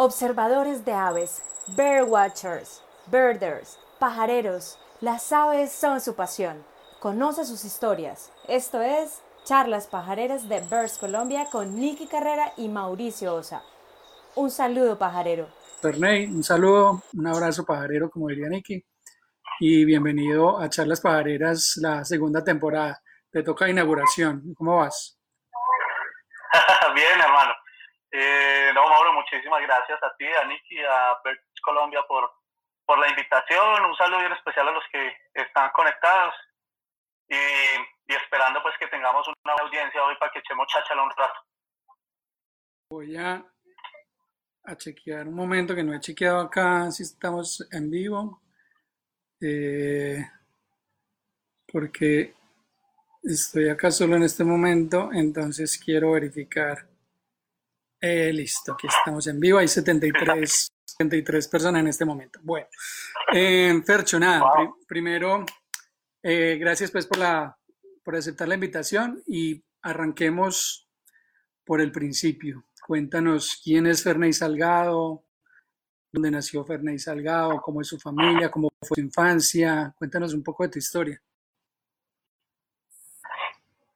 Observadores de aves, birdwatchers, birders, pajareros, las aves son su pasión. Conoce sus historias. Esto es Charlas Pajareras de Birds Colombia con Nicky Carrera y Mauricio Osa. Un saludo pajarero. Perney, un saludo, un abrazo pajarero, como diría Nicky, y bienvenido a Charlas Pajareras, la segunda temporada. Te toca inauguración. ¿Cómo vas? Bien, hermano. Eh, no, Mauro, muchísimas gracias a ti, a Nicky, a Birds Colombia por, por la invitación. Un saludo bien especial a los que están conectados y, y esperando pues que tengamos una audiencia hoy para que echemos cháchala un rato. Voy a, a chequear un momento que no he chequeado acá si estamos en vivo. Eh, porque estoy acá solo en este momento, entonces quiero verificar. Eh, listo, aquí estamos en vivo, hay 73, 73 personas en este momento. Bueno, eh, Fercho, nada, pri- primero, eh, gracias pues por, la, por aceptar la invitación y arranquemos por el principio. Cuéntanos quién es Ferney Salgado, dónde nació Ferney Salgado, cómo es su familia, cómo fue su infancia. Cuéntanos un poco de tu historia.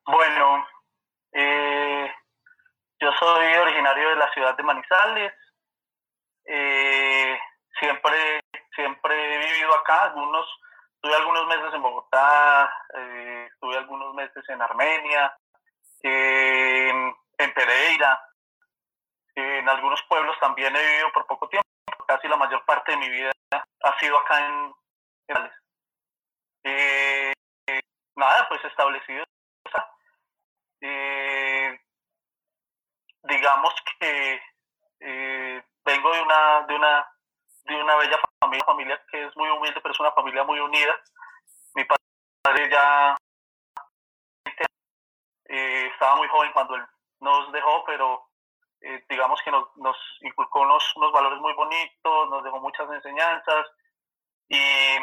Bueno, yo soy originario de la ciudad de Manizales. Eh, siempre, siempre he vivido acá. Algunos, tuve algunos meses en Bogotá, eh, tuve algunos meses en Armenia, en Pereira, en algunos pueblos también he vivido por poco tiempo. Casi la mayor parte de mi vida ha sido acá en, Manizales. Eh, nada, pues establecido digamos que eh, vengo de una de una de una bella familia, familia que es muy humilde pero es una familia muy unida. Mi padre ya eh, estaba muy joven cuando él nos dejó pero eh, digamos que nos, nos inculcó unos, unos valores muy bonitos nos dejó muchas enseñanzas. Y,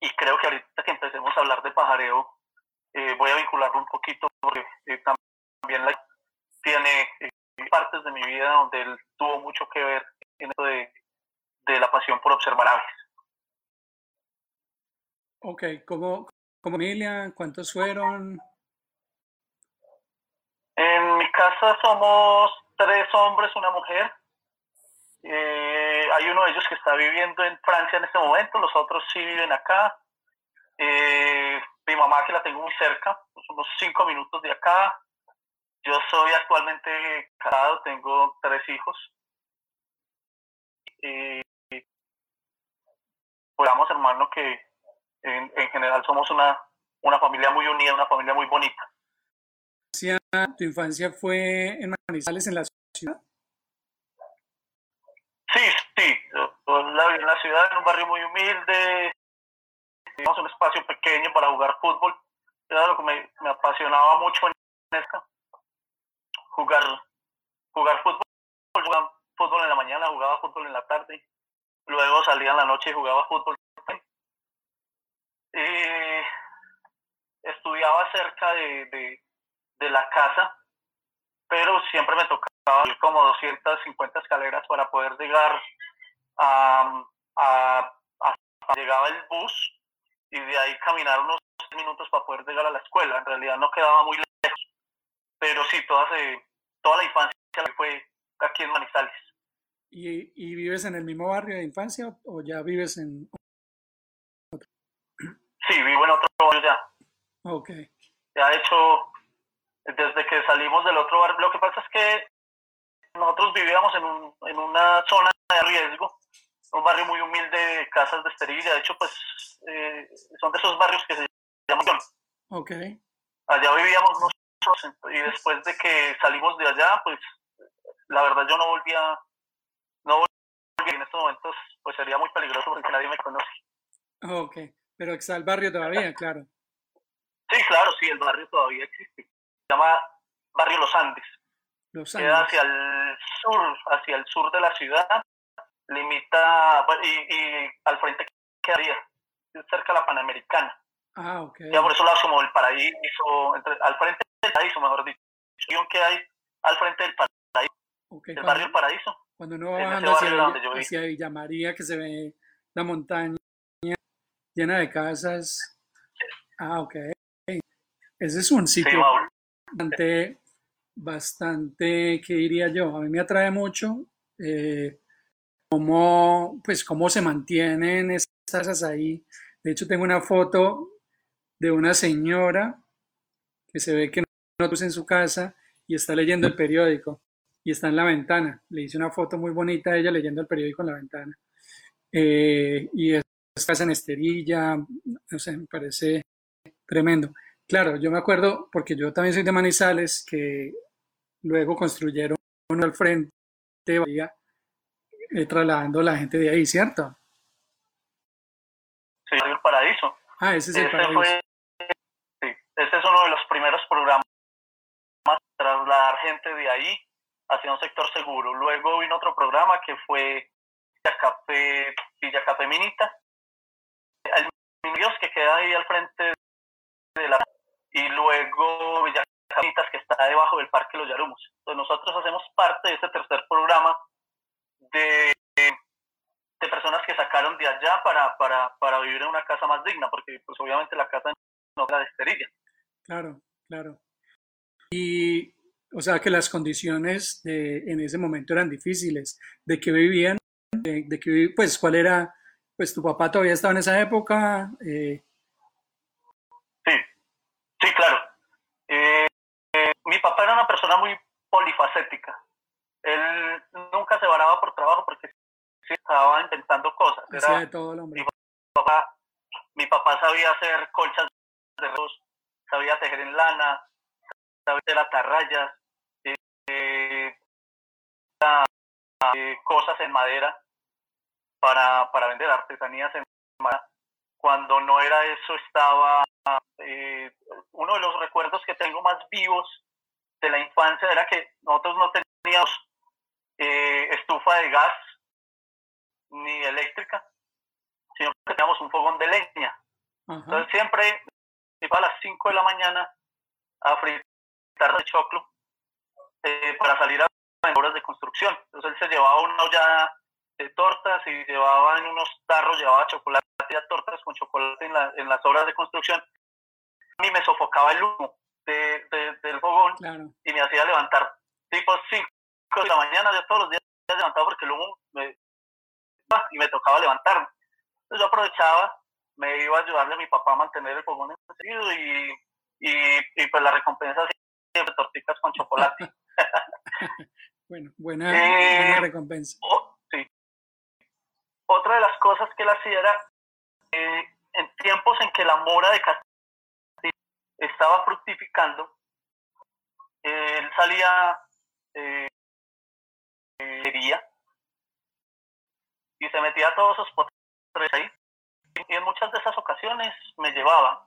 y creo que ahorita que empecemos a hablar de pajareo eh, voy a vincularlo un poquito porque también la, tiene eh, partes de mi vida donde él tuvo mucho que ver en esto de, de la pasión por observar aves. Ok, ¿cómo, cómo familia? ¿Cuántos fueron? En mi casa somos tres hombres, una mujer. Eh, hay uno de ellos que está viviendo en Francia en este momento, los otros sí viven acá. Eh, mi mamá que la tengo muy cerca, unos cinco minutos de acá. Yo soy actualmente casado, tengo tres hijos. Eh, pues vamos, hermano, que en, en, general somos una, una familia muy unida, una familia muy bonita. ¿Tu infancia fue en Manizales, en la ciudad? Sí, sí. Yo la viví en la ciudad, en un barrio muy humilde, teníamos un espacio pequeño para jugar fútbol. Era lo que me, me apasionaba mucho en esta. Jugar, jugar fútbol. Jugaba fútbol en la mañana, jugaba fútbol en la tarde. Luego salía en la noche y jugaba fútbol. Eh, estudiaba cerca de, de, de, la casa, pero siempre me tocaba ir como 250 escaleras para poder llegar a, a, a, llegaba el bus y de ahí caminar unos minutos para poder llegar a la escuela. En realidad no quedaba muy lejos, pero sí, toda, se, toda la infancia fue aquí en Manizales. ¿Y, ¿Y, vives en el mismo barrio de infancia o ya vives en otro? Sí, vivo en otro barrio ya. Ok. Ya de hecho, desde que salimos del otro barrio, lo que pasa es que nosotros vivíamos en, un, en una zona de riesgo, un barrio muy humilde de casas de esterilla. De hecho, pues eh, son de esos barrios que se llaman. Ok. Allá vivíamos y después de que salimos de allá, pues la verdad yo no volvía, no volvía en estos momentos, pues sería muy peligroso porque nadie me conoce. Ok, pero está el barrio todavía, claro. Sí, claro, sí, el barrio todavía existe. Se llama Barrio Los Andes. Los Andes. Queda hacia el sur, hacia el sur de la ciudad limita y, y al frente quedaría cerca de la Panamericana. Ah, ok. Ya por eso lado como el paraíso, entre, al frente del paraíso, mejor dicho. que hay al frente del paraíso. el barrio El Paraíso. Cuando uno va hacia, hacia Villa María, que se ve la montaña llena de casas. Ah, ok. Ese es un sitio bastante, bastante, ¿qué diría yo? A mí me atrae mucho eh, cómo, pues, cómo se mantienen esas casas ahí. De hecho, tengo una foto de una señora que se ve que no en su casa y está leyendo el periódico y está en la ventana. Le hice una foto muy bonita de ella leyendo el periódico en la ventana. Eh, y es casa en Esterilla, no sé, me parece tremendo. Claro, yo me acuerdo, porque yo también soy de Manizales, que luego construyeron uno al frente, eh, trasladando a la gente de ahí, ¿cierto? Sí, el paraíso. Ah, ese es el paraíso. Uno de los primeros programas trasladar gente de ahí hacia un sector seguro. Luego vino otro programa que fue Villa Café, Villa Café Minita, el Dios que queda ahí al frente de la y luego Villa Camitas que está debajo del Parque Los Yarumos. Entonces nosotros hacemos parte de ese tercer programa de, de personas que sacaron de allá para, para, para vivir en una casa más digna, porque pues obviamente la casa no era de esterilla. Claro, claro. Y o sea que las condiciones de, en ese momento eran difíciles. ¿De qué vivían? De, de pues, ¿cuál era? Pues tu papá todavía estaba en esa época. Eh... Sí, sí, claro. Eh, eh, mi papá era una persona muy polifacética. Él nunca se varaba por trabajo porque estaba inventando cosas. Era, de todo el hombre. Mi papá, mi papá sabía hacer colchas de arroz, sabía tejer en lana, sabía hacer atarrayas, eh, eh, cosas en madera para, para vender artesanías en madera. Cuando no era eso, estaba eh, uno de los recuerdos que tengo más vivos de la infancia era que nosotros no teníamos eh, estufa de gas ni eléctrica, sino que teníamos un fogón de leña. Entonces siempre a las 5 de la mañana a fritar de choclo eh, para salir a obras de construcción. Entonces él se llevaba una olla de tortas y llevaba en unos tarros, llevaba chocolate y tortas con chocolate en, la, en las obras de construcción. A mí me sofocaba el humo de, del fogón y me hacía levantar tipo 5 de la mañana, yo todos los días levantaba porque el humo me, y me tocaba levantarme. Entonces yo aprovechaba, me iba a ayudarle a mi papá a mantener el fogón encendido y, y, y pues la recompensa siempre tortitas con chocolate. bueno, buena, eh, recompensa. sí. Otra de las cosas que él hacía era, eh, en tiempos en que la mora de Castillo estaba fructificando, él salía eh, y se metía a todos esos potres ahí. Y en muchas de esas ocasiones me llevaba.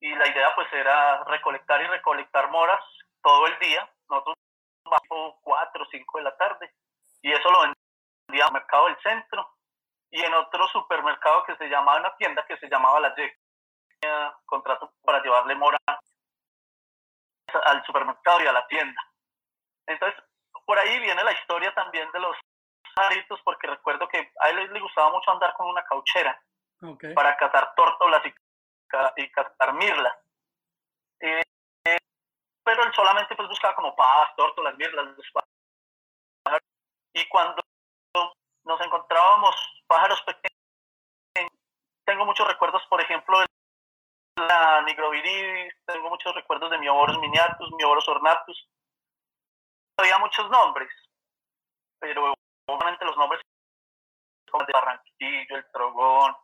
Y la idea pues era recolectar y recolectar moras todo el día, nosotros vamos 4 o 5 de la tarde, y eso lo vendía al mercado del centro y en otro supermercado que se llamaba, una tienda que se llamaba La Ye. Contrato para llevarle mora al supermercado y a la tienda. Entonces, por ahí viene la historia también de los pajaritos, porque recuerdo que a él le gustaba mucho andar con una cauchera para cazar tórtolas y, y cazar mirlas. Eh, pero él solamente pues buscaba como pavas, tórtolas, mirlas, y cuando nos encontrábamos pájaros pequeños, tengo muchos recuerdos, por ejemplo, de la nigroviridis, tengo muchos recuerdos de mioboros miniatus, mioboros ornatus, había muchos nombres, pero obviamente los nombres como el de Barranquillo, el Trogón,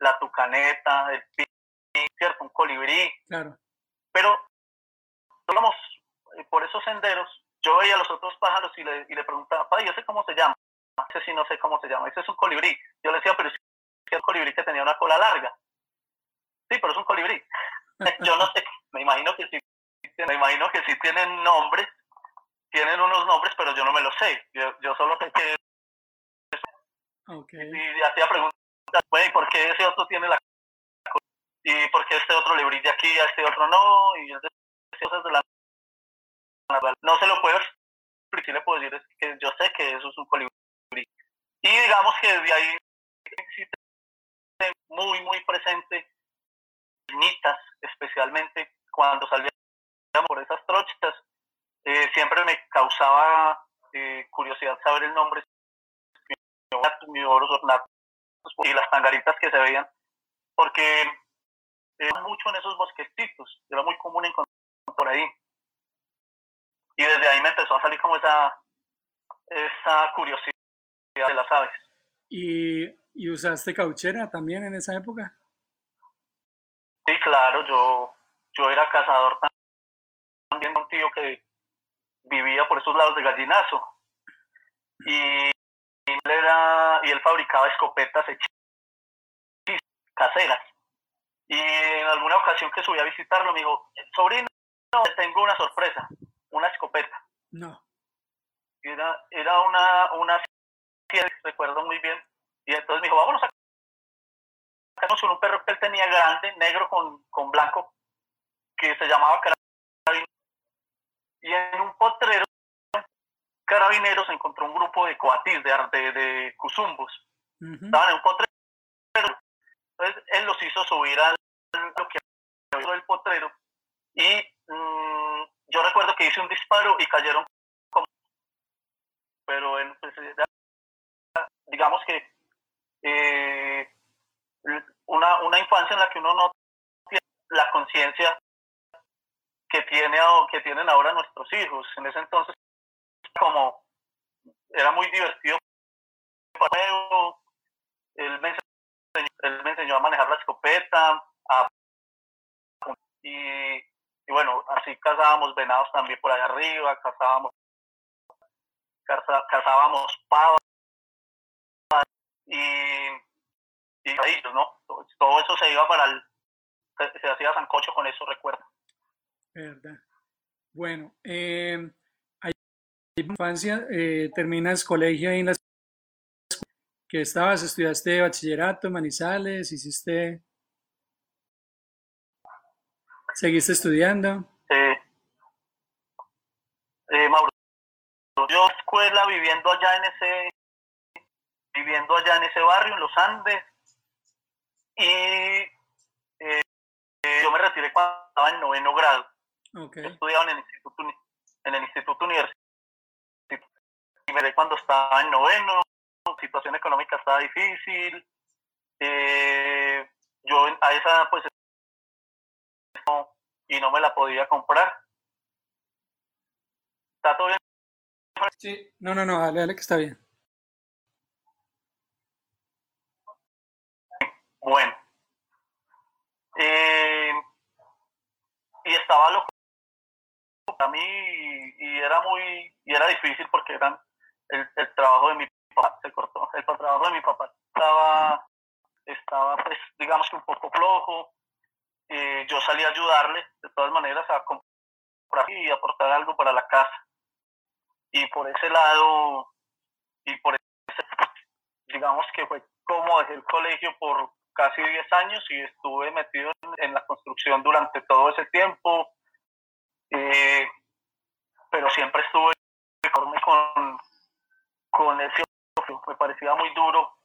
la Tucaneta, el Pin, ¿cierto? Un colibrí. Claro. Pero íbamos eh, por esos senderos, yo veía a los otros pájaros y le, y le preguntaba, padre, yo sé cómo se llama. Ese sí no sé cómo se llama. Ese es un colibrí. Yo le decía, pero es un colibrí que tenía una cola larga. Sí, pero es un colibrí. yo no sé, me imagino que sí, me imagino que sí tienen nombres, tienen unos nombres, pero yo no me los sé. Yo, yo solo sé que... Y hacía preguntas, ¿y por qué ese otro tiene la y por qué este otro le brilla aquí a este otro no, y cosas de la no se lo puedo sí le puedo decir es que yo sé que eso es un colibrí. Y digamos que desde ahí muy, muy presente, nitas especialmente, cuando salíamos por esas trochas, eh, siempre me causaba eh, curiosidad saber el nombre, mi oro y las tangaritas que se veían, porque era mucho en esos bosquecitos, era muy común encontrar por ahí. Y desde ahí me empezó a salir como esa, esa curiosidad de las aves. ¿Y, ¿Y usaste cauchera también en esa época? Sí, claro, yo, yo era cazador también, un tío que vivía por esos lados de Gallinazo. Y él, era, y él fabricaba escopetas caseras. Y en alguna ocasión que subí a visitarlo, me dijo, sobrino, tengo una sorpresa, una escopeta. No. Era, era una, una recuerdo muy bien. Y entonces me dijo, vámonos a con un perro que él tenía grande, negro con, con blanco, que se llamaba Carabinero. Y en un potrero, Carabineros encontró un grupo de coatis, de, de, de cuzumbos. Estaban en un potrero. Entonces él los hizo subir al lo que el potrero. Y mmm, yo recuerdo que hice un disparo y cayeron como... Pero en, pues, digamos que eh, una, una infancia en la que uno no tiene la conciencia que tiene que tienen ahora nuestros hijos. En ese entonces como era muy divertido él me, enseñó, él me enseñó a manejar la escopeta a, y, bueno así cazábamos venados también por allá arriba cazábamos cazábamos pavas y, y ¿no? Todo eso se iba para el, se, hacía sancocho con eso, recuerdo. Verdad. Bueno, eh, infancia, eh, terminas colegio ahí en la que estabas, estudiaste bachillerato, Manizales, hiciste, seguiste estudiando. Sí. Eh, Mauro, yo escuela viviendo allá en ese, viviendo allá en ese barrio, en los Andes, y eh, yo me retiré cuando estaba en noveno grado. Okay. estudiaba en el instituto, en el instituto universitario. Y me cuando estaba en noveno, situación económica estaba difícil. Eh, yo a esa pues y no me la podía comprar. ¿Está todo bien? Sí, no, no, no, dale, dale que está bien. Bueno. Eh, y estaba loco para mí y, era muy y era difícil porque eran el, el, trabajo de mi papá se cortó. El trabajo de mi papá estaba estaba pues digamos que un poco flojo. Eh, yo salí a ayudarle de todas maneras a comprar y aportar algo para la casa. Y por ese lado y por ese digamos que fue como dejé el colegio por casi 10 años y estuve metido en, la construcción durante todo ese tiempo. Eh, pero siempre estuve con, con ese me parecía muy duro.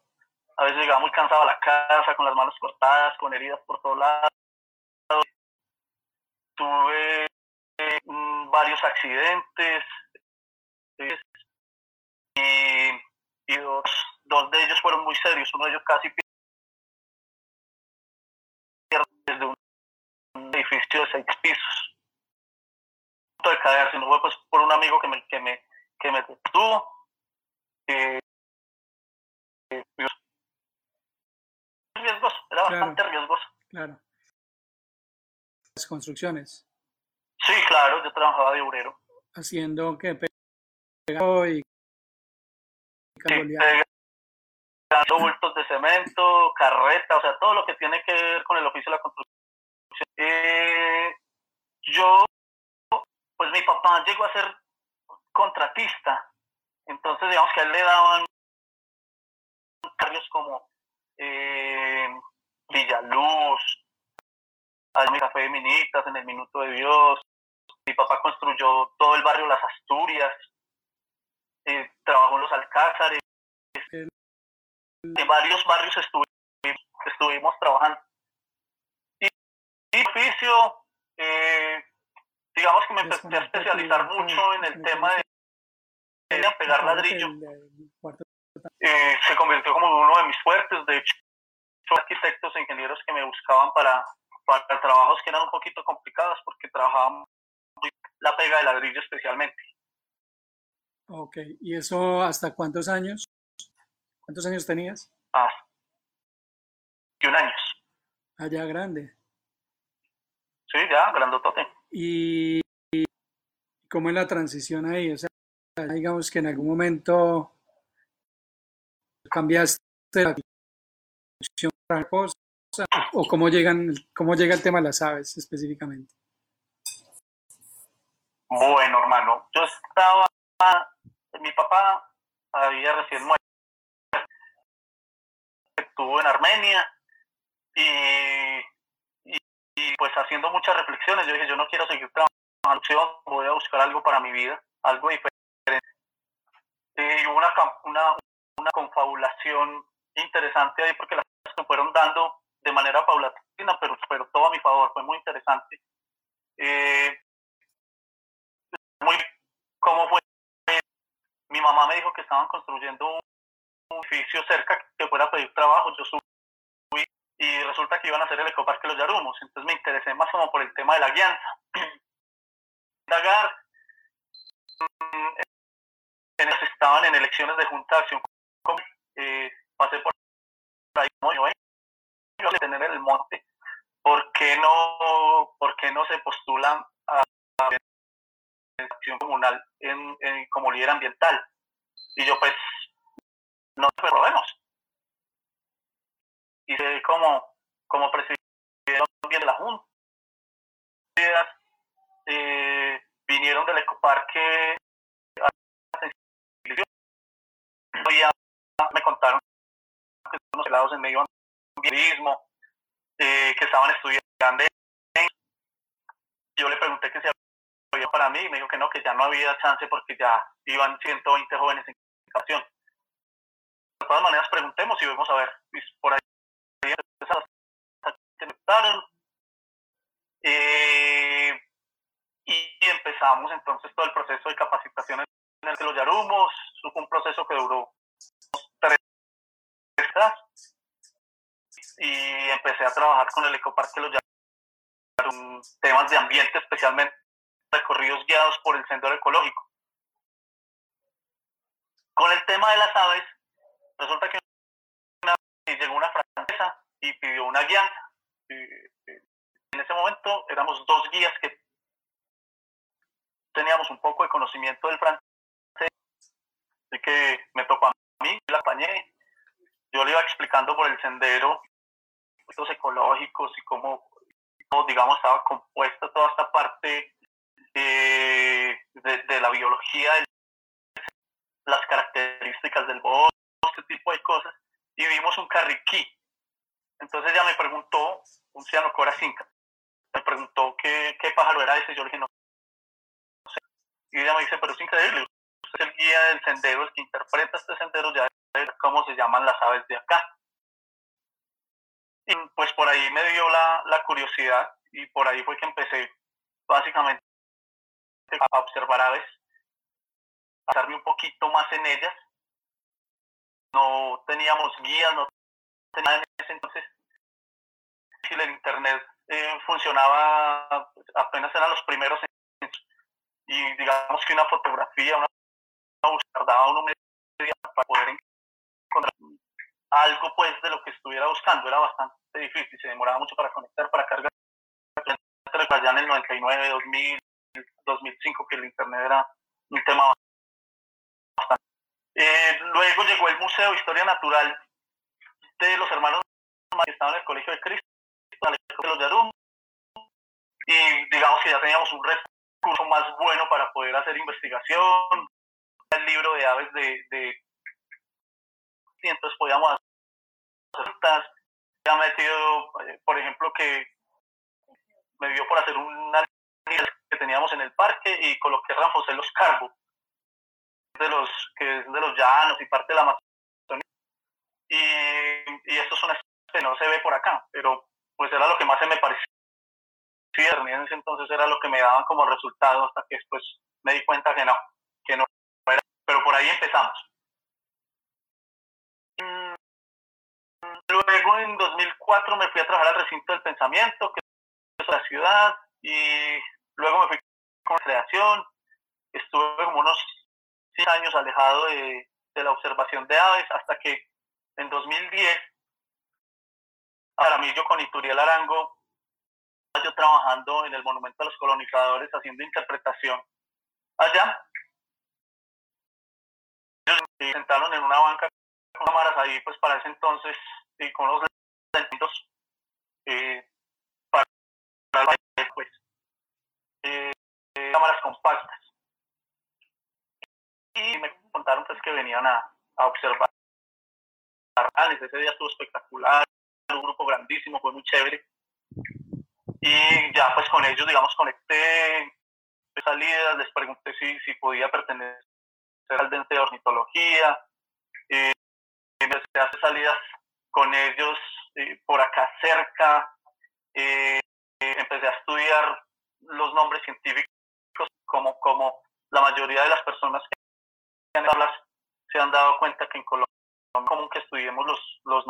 A veces llegaba muy cansado a la casa, con las manos cortadas, con heridas por todos lados. Tuve mm, varios accidentes y, dos, dos de ellos fueron muy serios. Uno de ellos casi desde un edificio de seis pisos. de caer, sino fue pues por un amigo que me, que me, que me detuvo. Eh, riesgoso, era bastante riesgoso. Claro. Las construcciones. Sí, claro, yo trabajaba de obrero. Haciendo que pegado y sí, bultos de cemento, carreta, o sea, todo lo que tiene que ver con el oficio de la construcción. Eh, yo, pues mi papá llegó a ser contratista, entonces digamos que a él le daban cargos como eh, Villaluz, mi café de Minitas, en el Minuto de Dios. Mi papá construyó todo el barrio Las Asturias, eh, trabajó en los Alcázares, en varios barrios estuvimos, estuvimos trabajando. Y, y oficio, eh, digamos que me empecé a especializar mucho en el tema de, pegar ladrillo. Eh, se convirtió como uno de mis fuertes, de hecho, arquitectos e ingenieros que me buscaban para, para trabajos que eran un poquito complicados porque trabajaban la pega de ladrillo especialmente. Ok, ¿y eso hasta cuántos años? ¿Cuántos años tenías? Ah, 21 años. Allá grande. Sí, ya, grandotote. ¿Y cómo es la transición ahí? O sea, digamos que en algún momento cambiaste la para cosa, o cómo llegan, cómo llega el tema de las aves específicamente. Bueno, hermano, yo estaba, mi papá había recién muerto, estuvo en Armenia y, y, pues haciendo muchas reflexiones, yo dije, yo no quiero seguir trabajando, voy a buscar algo para mi vida, algo diferente. Hubo una, una, una confabulación interesante ahí porque las cosas se fueron dando de manera paulatina, pero, pero todo a mi favor, fue muy interesante. Eh, muy, ¿Cómo fue? Mi mamá me dijo que estaban construyendo un edificio cerca que fuera a pedir trabajo, yo subí y resulta que iban a hacer el ecoparque Los Yarumos, entonces me interesé más como por el tema de la guianza. Dagar, estaban en elecciones de Junta de Acción eh, pasé por ahí como yo, ¿eh? tener el monte, ¿por qué no, por qué no se postulan a la acción comunal en, como líder ambiental? Y yo pues, no lo probemos. Y como, como presidente de la Junta, eh, vinieron del ecoparque me contaron que unos helados en medio ambientalismo, eh, que estaban estudiando. Yo le pregunté que si había para mí y me dijo que no, que ya no había chance porque ya iban 120 jóvenes en educación. De todas maneras, preguntemos y vamos a ver. Por ahí eh, y empezamos entonces todo el proceso de capacitación que los Yarumos. Fue un proceso que duró y empecé a trabajar con el Ecoparque Los Llanos, temas de ambiente, especialmente recorridos guiados por el sendero ecológico. Con el tema de las aves, resulta que una, llegó una francesa y pidió una guianza. En ese momento éramos dos guías que teníamos un poco de conocimiento del francés, así que me tocó a mí, la acompañé, yo le iba explicando por el sendero los ecológicos y cómo, digamos, estaba compuesta toda esta parte de, la biología, las características del bosque, este tipo de cosas, y vimos un carriquí. Entonces ella me preguntó, un ciano cora cinca, me preguntó qué, qué pájaro era ese, yo le dije, no, sé. Y ella me dice, pero es increíble, es el guía del sendero, el que interpreta este sendero, ya cómo se llaman las aves de acá. Y pues por ahí me dio la, la curiosidad y por ahí fue que empecé básicamente a observar aves, a darme un poquito más en ellas. No teníamos guías, no teníamos en ese entonces. Si el internet eh, funcionaba, apenas eran los primeros y digamos que una fotografía, una búsqueda daba uno media para poder encontrar algo pues de lo que estuviera buscando. Era bastante difícil, se demoraba mucho para conectar, para cargar. Allá en el 99, 2000, 2005, que el Internet era un tema bastante. Eh, luego llegó el Museo de Historia Natural de los hermanos que estaban en el Colegio de Cristo, de los Yarum, y digamos que ya teníamos un recurso más bueno para poder hacer investigación, el libro de aves de, de y entonces podíamos hacer ya metido, eh, por ejemplo, que me dio por hacer una que teníamos en el parque y coloqué en los carbos. de los, que es de los llanos y parte de la Amazonía. Y, y esto es una que no se ve por acá, pero pues era lo que más se me parecía. En ese entonces era lo que me daban como resultado hasta que después me di cuenta que no, por ahí empezamos. Luego en 2004 me fui a trabajar al recinto del pensamiento, que es la ciudad, y luego me fui con creación. Estuve como unos seis años alejado de, de la observación de aves hasta que en 2010 para mí yo con Ituriel Arango, yo trabajando en el Monumento a los Colonizadores haciendo interpretación allá. Sentaron en una banca con cámaras ahí, pues para ese entonces, y con los lentos eh, para, pues, eh, cámaras compactas. Y me contaron pues que venían a, a observar. Ese día estuvo espectacular un grupo grandísimo, fue muy chévere. Y ya pues con ellos, digamos, conecté salidas, les pregunté si, si podía pertenecer al dente de ornitología. Eh, a hacer salidas con ellos por acá cerca. Eh, empecé a estudiar los nombres científicos como, como la mayoría de las personas que hablas se han dado cuenta que en Colombia es común que estudiemos los, los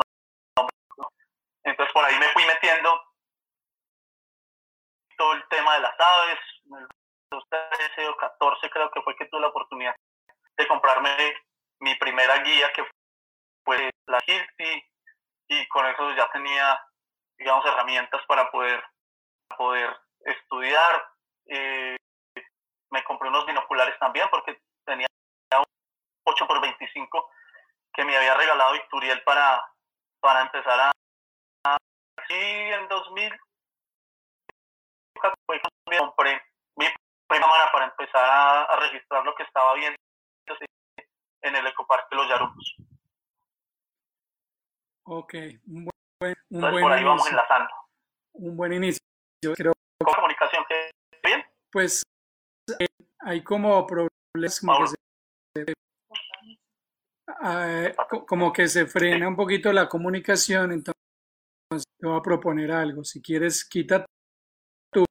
entonces por ahí me fui metiendo todo el tema de las aves. En el 2013 o 14 creo que fue que tuve la oportunidad de comprarme mi primera guía que fue la Hilti y con eso ya tenía digamos herramientas para poder poder estudiar. Eh, me compré unos binoculares también porque tenía un 8 por 25 que me había regalado Victoriel para para empezar a, y en 2000 compré mi cámara para empezar a, registrar lo que estaba viendo en el ecoparque Los Yarumos. Ok, un buen, un buen por ahí inicio. vamos enlazando. Un buen inicio. Yo creo ¿Con comunicación que bien? Pues eh, hay como problemas como que, se, eh, como que se frena un poquito la comunicación, entonces te voy a proponer algo. Si quieres, quita tu.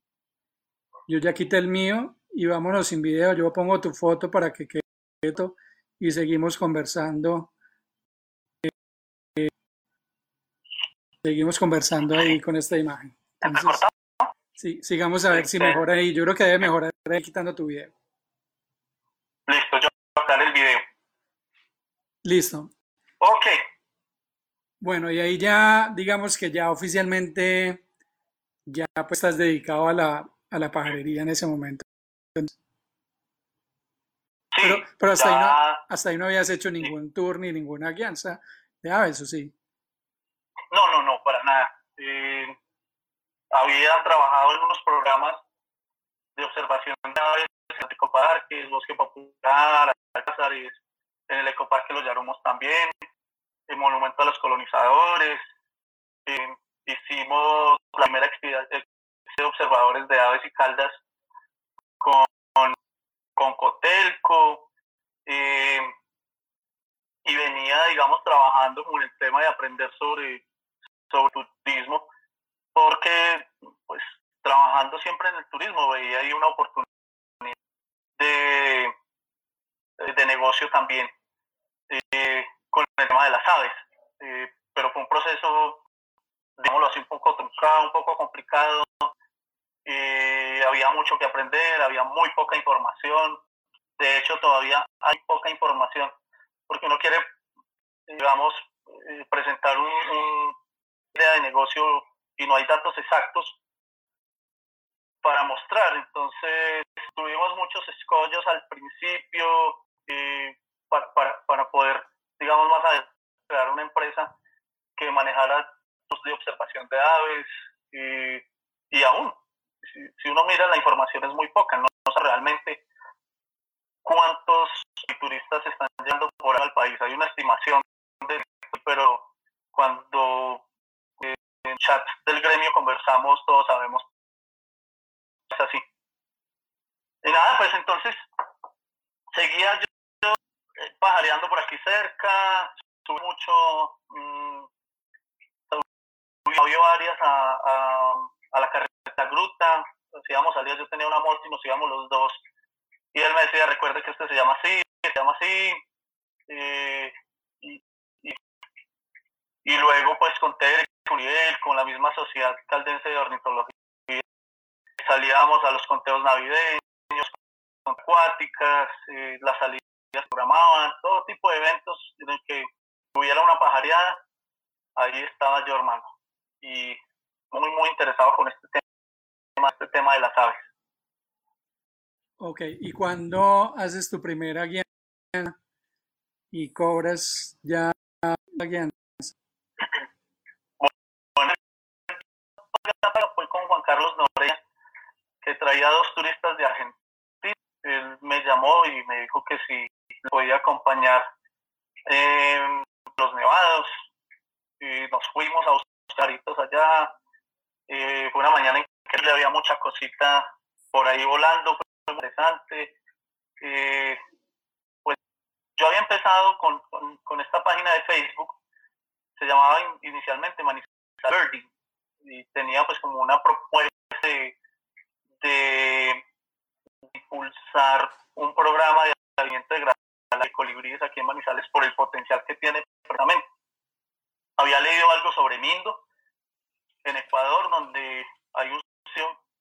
Yo ya quité el mío y vámonos sin video. Yo pongo tu foto para que quede y seguimos conversando. seguimos conversando ahí con esta imagen. Entonces, sí, sigamos a ver si mejora ahí. Yo creo que debe mejorar ahí quitando tu video. Listo, yo voy a dar el video. Listo. Ok. Bueno, y ahí ya, digamos que ya oficialmente, ya pues estás dedicado a la, a la pajarería en ese momento. Sí, pero, pero hasta, ahí no, hasta ahí no habías hecho ningún tour ni ninguna guianza de aves, ¿o sí? No, no, no, para nada. Eh, había trabajado en unos programas de observación de aves en el ecoparque, el bosque popular, en el ecoparque Los Yarumos también el monumento a los colonizadores, eh, hicimos la primera actividad de observadores de aves y caldas con, con Cotelco, eh, y venía, digamos, trabajando con el tema de aprender sobre, sobre turismo, porque, pues, trabajando siempre en el turismo, veía ahí una oportunidad de, de negocio también. Eh, con el tema de las aves. Eh, pero fue un proceso, digámoslo así, un poco truncado, un poco complicado. Eh, había mucho que aprender, había muy poca información. De hecho, todavía hay poca información, porque uno quiere, digamos, eh, presentar una idea de negocio y no hay datos exactos para mostrar. Entonces, tuvimos muchos escollos al principio para, para, poder digamos, más adelante, crear una empresa que manejara de observación de aves y aún, si, uno mira la información es muy poca, no, sé realmente cuántos turistas están yendo por al país. Hay una estimación, de, pero cuando eh, en chat del gremio conversamos, todos sabemos es así. Y nada, pues entonces seguía yo eh, pajareando por aquí cerca, tuve mucho, mmm, varias a, a, a, la carreta gruta, nos íbamos a yo tenía una moto y nos íbamos los dos, y él me decía, recuerde que este se llama así, se llama así, eh, y, luego pues con Tere, con con la misma sociedad caldense de ornitología, salíamos a los conteos navideños, acuáticas, eh, las salidas programaban, todo tipo de eventos en el que hubiera una pajareada, ahí estaba yo hermano. Y muy, muy interesado con este tema, este tema de las aves. Ok, ¿y cuando haces tu primera guía y cobras ya la guía? Bueno, fue con Juan Carlos Norea, que traía dos turistas de Argentina. Él me llamó y me dijo que si podía acompañar en los nevados. Y nos fuimos a Oscaritos allá. Eh, fue una mañana que le había mucha cosita por ahí volando, fue interesante. Eh, pues yo había empezado con, con, esta página de Facebook, se llamaba inicialmente Manifesta Birding, y tenía pues como una propuesta de, de impulsar un programa de aliento de de colibríes aquí en Manizales por el potencial que tiene precisamente. Había leído algo sobre Mindo, en Ecuador, donde hay un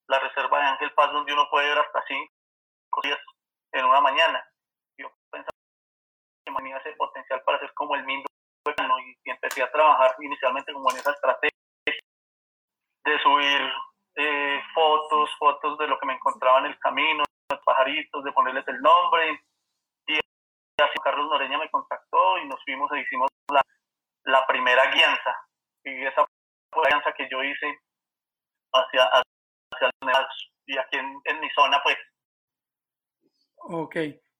la reserva de Ángel Paz, donde uno puede ver hasta cinco días en una mañana. Yo pensaba que tenía ese potencial para ser como el Mindo y, empecé a trabajar inicialmente como en esa estrategia de subir eh, fotos, fotos de lo que me encontraba en el camino, los pajaritos, de ponerles el nombre, Carlos Noreña me contactó y nos fuimos e hicimos la, la primera guianza. Y esa fue la guianza que yo hice hacia, hacia y aquí en, en, mi zona, pues. Ok.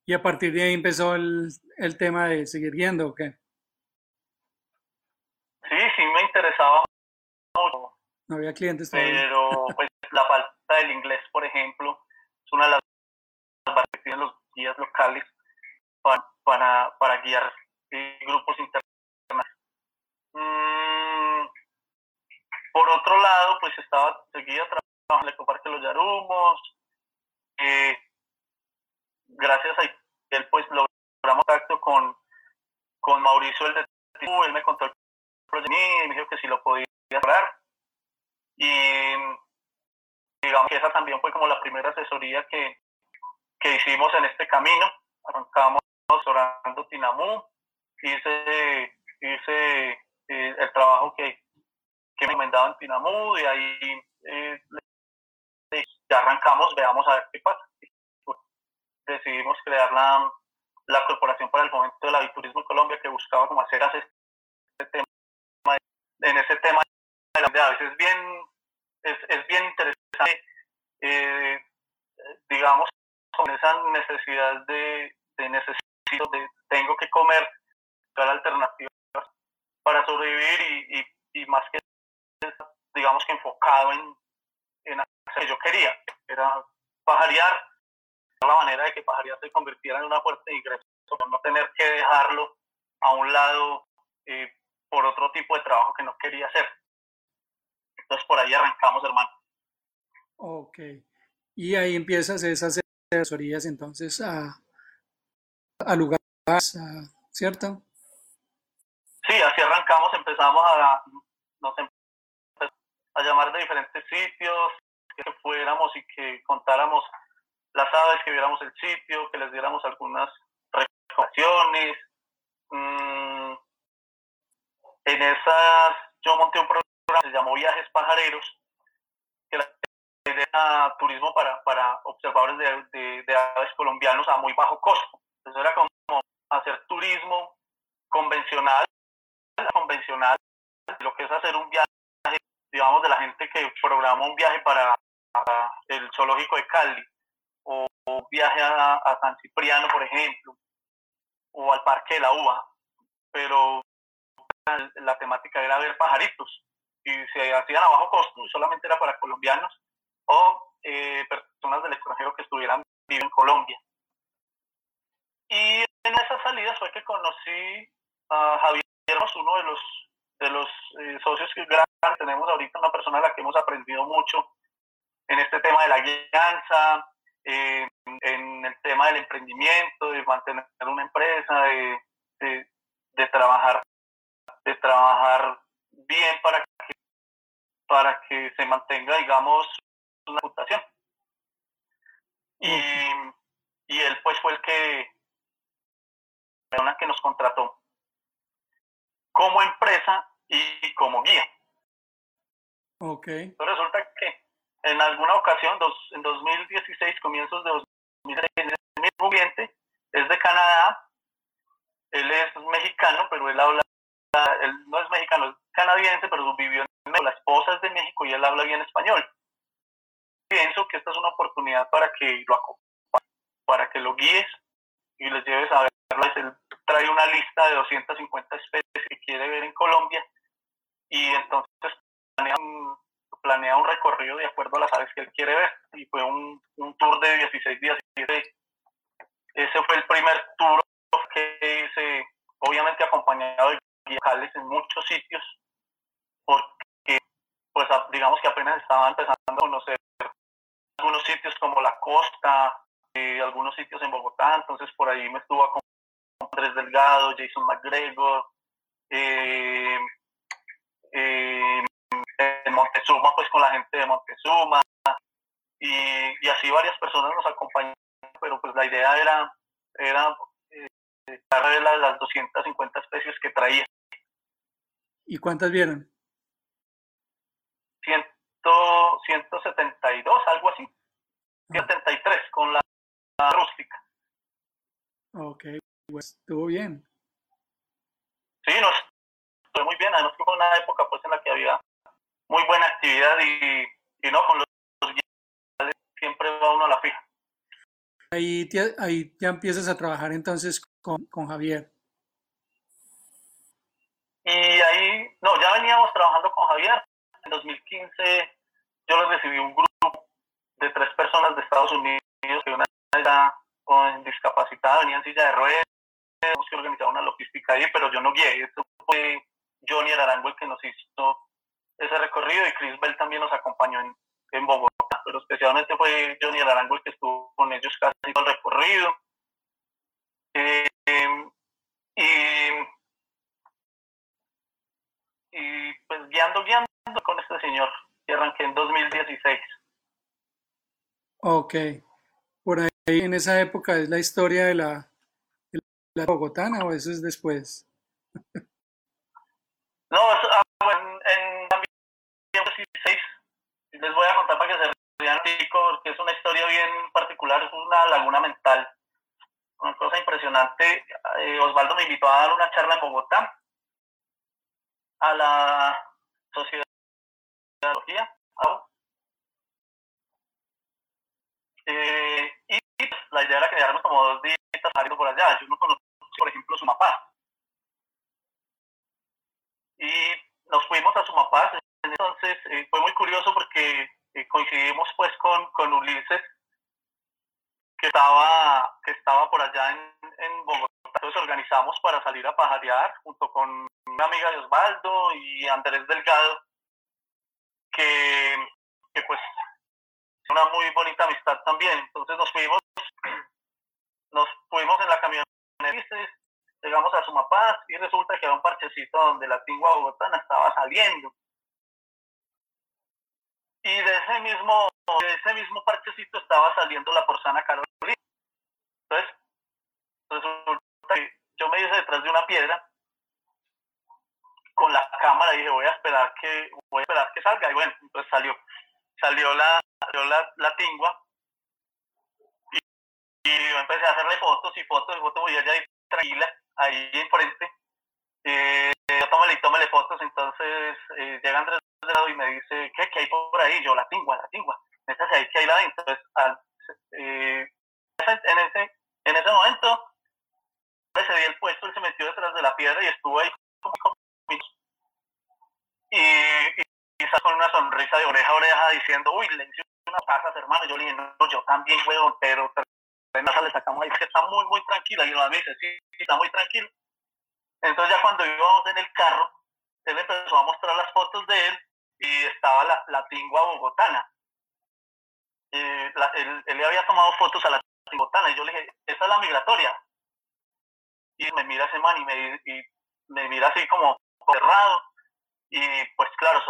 ¿Y a partir de ahí empezó el, el tema de seguir guiando o qué? Sí, sí me interesaba mucho. No había clientes todavía. Pero pues la falta del inglés, por ejemplo, es una de las que los guías locales para, para, para guiar eh, grupos internacionales. Mm, por otro lado, pues estaba, seguía trabajando el Ecoparque Los Yarumos. Eh, gracias a él, pues logramos contacto con, con Mauricio, el de él me contó el proyecto y me dijo que si lo podía lograr. Y digamos que esa también fue como la primera asesoría que, que hicimos en este camino. Arrancamos orando Tinamú, hice, hice eh, el trabajo que, que me en Tinamú, y ahí eh, ya arrancamos, veamos a ver qué pasa. Decidimos crear la, la Corporación para el Fomento del Aviturismo en Colombia, que buscaba como hacer este tema, en ese tema de aves. Es bien, es, es bien interesante, eh, digamos, con esa necesidad de, de necesidad de tengo que comer, buscar alternativas para sobrevivir y, y, y, más que, digamos que enfocado en, en hacer que yo quería, era pajarear, la manera de que pajarear se convirtiera en una fuerte de ingreso, por no tener que dejarlo a un lado eh, por otro tipo de trabajo que no quería hacer. Entonces por ahí arrancamos, hermano. Ok. Y ahí empiezas esas asesorías entonces a, a lugares, ¿cierto? Sí, así arrancamos, empezamos a, nos a llamar de diferentes sitios, que fuéramos y que contáramos las aves, que viéramos el sitio, que les diéramos algunas recomendaciones. Mm, en esas, yo monté un programa que se llamó Viajes Pajareros, que era turismo para, para observadores de, de aves colombianos a muy bajo costo. Entonces era como hacer turismo convencional, convencional, lo que es hacer un viaje, digamos, de la gente que programa un viaje para, el zoológico de Cali, o, un viaje a, San Cipriano, por ejemplo, o al Parque de la Uva, pero la temática era ver pajaritos, y se hacían a bajo costo, solamente era para colombianos o eh, personas del extranjero que estuvieran viviendo en Colombia. Y en esas salidas fue que conocí a Javier, uno de los, de los eh, socios que tenemos ahorita, una persona a la que hemos aprendido mucho en este tema de la guianza, eh, en el tema del emprendimiento, de mantener una empresa, de, de, trabajar, de trabajar bien para que, para que se mantenga, digamos, una reputación. Y, y él pues fue el que, la que nos contrató como empresa y como guía. Ok. Pero resulta que en alguna ocasión, dos, en 2016, comienzos de 2016, el mismo cliente es de Canadá, él es mexicano, pero él habla, él no es mexicano, es canadiense, pero vivió en México, la esposa es de México y él habla bien español. Pienso que esta es una oportunidad para que lo para que lo guíes y les lleves a ver. Él trae una lista de 250 especies que quiere ver en Colombia y entonces planea un, planea un recorrido de acuerdo a las aves que él quiere ver. Y fue un, un tour de 16 días. Ese fue el primer tour que hice, obviamente acompañado de locales en muchos sitios, porque pues digamos que apenas estaba empezando a conocer algunos sitios como la costa, eh, algunos sitios en Bogotá, entonces por ahí me estuvo con Andrés Delgado, Jason McGregor, eh, eh, en Montezuma, pues con la gente de Montezuma, y, y así varias personas nos acompañaron, pero pues la idea era, era eh, las, las 250 especies que traía. ¿Y cuántas vieron? 100, 172, algo así. 173 ah. con la, rústica. Ok, pues estuvo bien. Sí, nos fue muy bien. Además que fue una época pues en la que había muy buena actividad y, y no con los, los siempre va uno a la fija. Ahí, ahí ya empiezas a trabajar entonces con, con Javier. Y ahí, no, ya veníamos trabajando con Javier. En 2015 yo le recibí un grupo de tres personas de Estados Unidos, que una era discapacitada, venía en silla de ruedas, tenemos que organizar una logística ahí, pero yo no guié. Esto fue Johnny Ararango el que nos hizo ese recorrido y Chris Bell también nos acompañó en, en Bogotá, pero especialmente fue Johnny Ararango el que estuvo con ellos casi todo el recorrido. Eh, y, y pues guiando, guiando con este señor, que arranqué en 2016. Ok, por ahí en esa época es la historia de la, la bogotana o eso es después. No, ah, bueno, en, 2016 les voy a contar para que se vean porque es una historia bien particular, es una laguna mental. Una cosa impresionante. Eh, Osvaldo me invitó a dar una charla en Bogotá a la Sociedad de Biología. Eh, y la idea era quedarnos como dos días saliendo por allá. Yo no conozco, por ejemplo, su mapa y nos fuimos a Sumapaz. Entonces eh, fue muy curioso porque eh, coincidimos pues con, con Ulises, que estaba, que estaba por allá en, en Bogotá. Entonces organizamos para salir a pajarear junto con una amiga de Osvaldo y Andrés Delgado, que, que pues una muy bonita amistad también. Entonces nos fuimos, nos fuimos en la camioneta llegamos a Sumapaz y resulta que era un parchecito donde la tingua bogotana estaba saliendo. Y de ese mismo, de ese mismo parchecito estaba saliendo la porzana Carolina. Entonces, resulta que yo me hice detrás de una piedra con la cámara y dije voy a esperar que voy a esperar que salga y bueno entonces salió salió la salió la, tingua y, yo empecé a hacerle fotos y fotos y fotos y ella ahí tranquila ahí enfrente. Eh, yo tómale y tómale fotos, entonces eh, llega Andrés y me dice, ¿qué, ¿qué hay por ahí? Yo, la tingua, la tingua. Entonces ahí, ¿qué hay la Entonces, al, eh, en, ese, en ese momento, se dio el puesto, él se metió detrás de la piedra y estuvo ahí como y, y, y con una sonrisa de oreja a oreja diciendo, uy, le hice una pasas, hermano. Yo le dije, no, yo también, huevón, pero Renata le sacamos ahí, que está muy, muy tranquila. Y nos dice, sí, está muy tranquilo. Entonces ya cuando íbamos en el carro, él empezó a mostrar las fotos de él y estaba la, la tingua bogotana. Eh, él, le había tomado fotos a la tingua bogotana y yo le dije, esa es la migratoria. Y me mira ese man y me, y me mira así como cerrado. Y pues claro,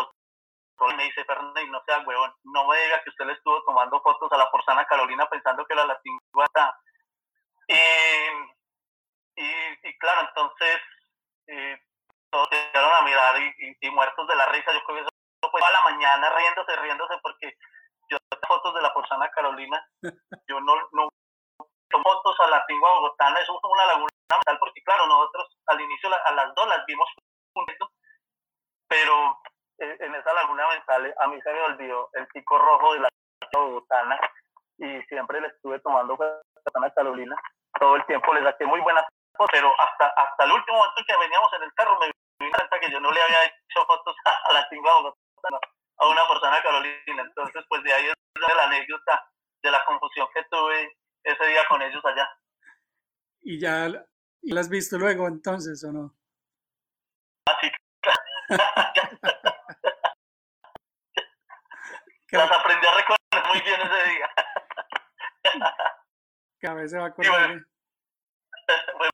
me dice, Fernández, no sea huevón, no me diga que usted le estuvo tomando fotos a la porcana Carolina pensando que era la tingua Y, y, claro, entonces eh, todos llegaron a mirar y, muertos de la risa. Yo eso fue a la mañana riéndose, riéndose, porque yo fotos de la porcana Carolina, yo no, no tomo fotos a la tingua bogotana, eso fue una laguna mental, porque claro, nosotros al inicio a las dos las vimos juntos, pero eh, en esa laguna mental a mí se me olvidó el pico rojo de la bogotana y siempre le estuve tomando a Carolina. Todo el tiempo le saqué muy buenas fotos, pero hasta, hasta el último momento que veníamos en el carro me di cuenta que yo no le había hecho fotos a la bogotana, a una persona Carolina. Entonces, pues de ahí es la anécdota de la confusión que tuve ese día con ellos allá. ¿Y ya la has visto luego entonces o no? Así Las aprendí a reconocer muy bien ese día. Se va a acordar. Sí, bueno.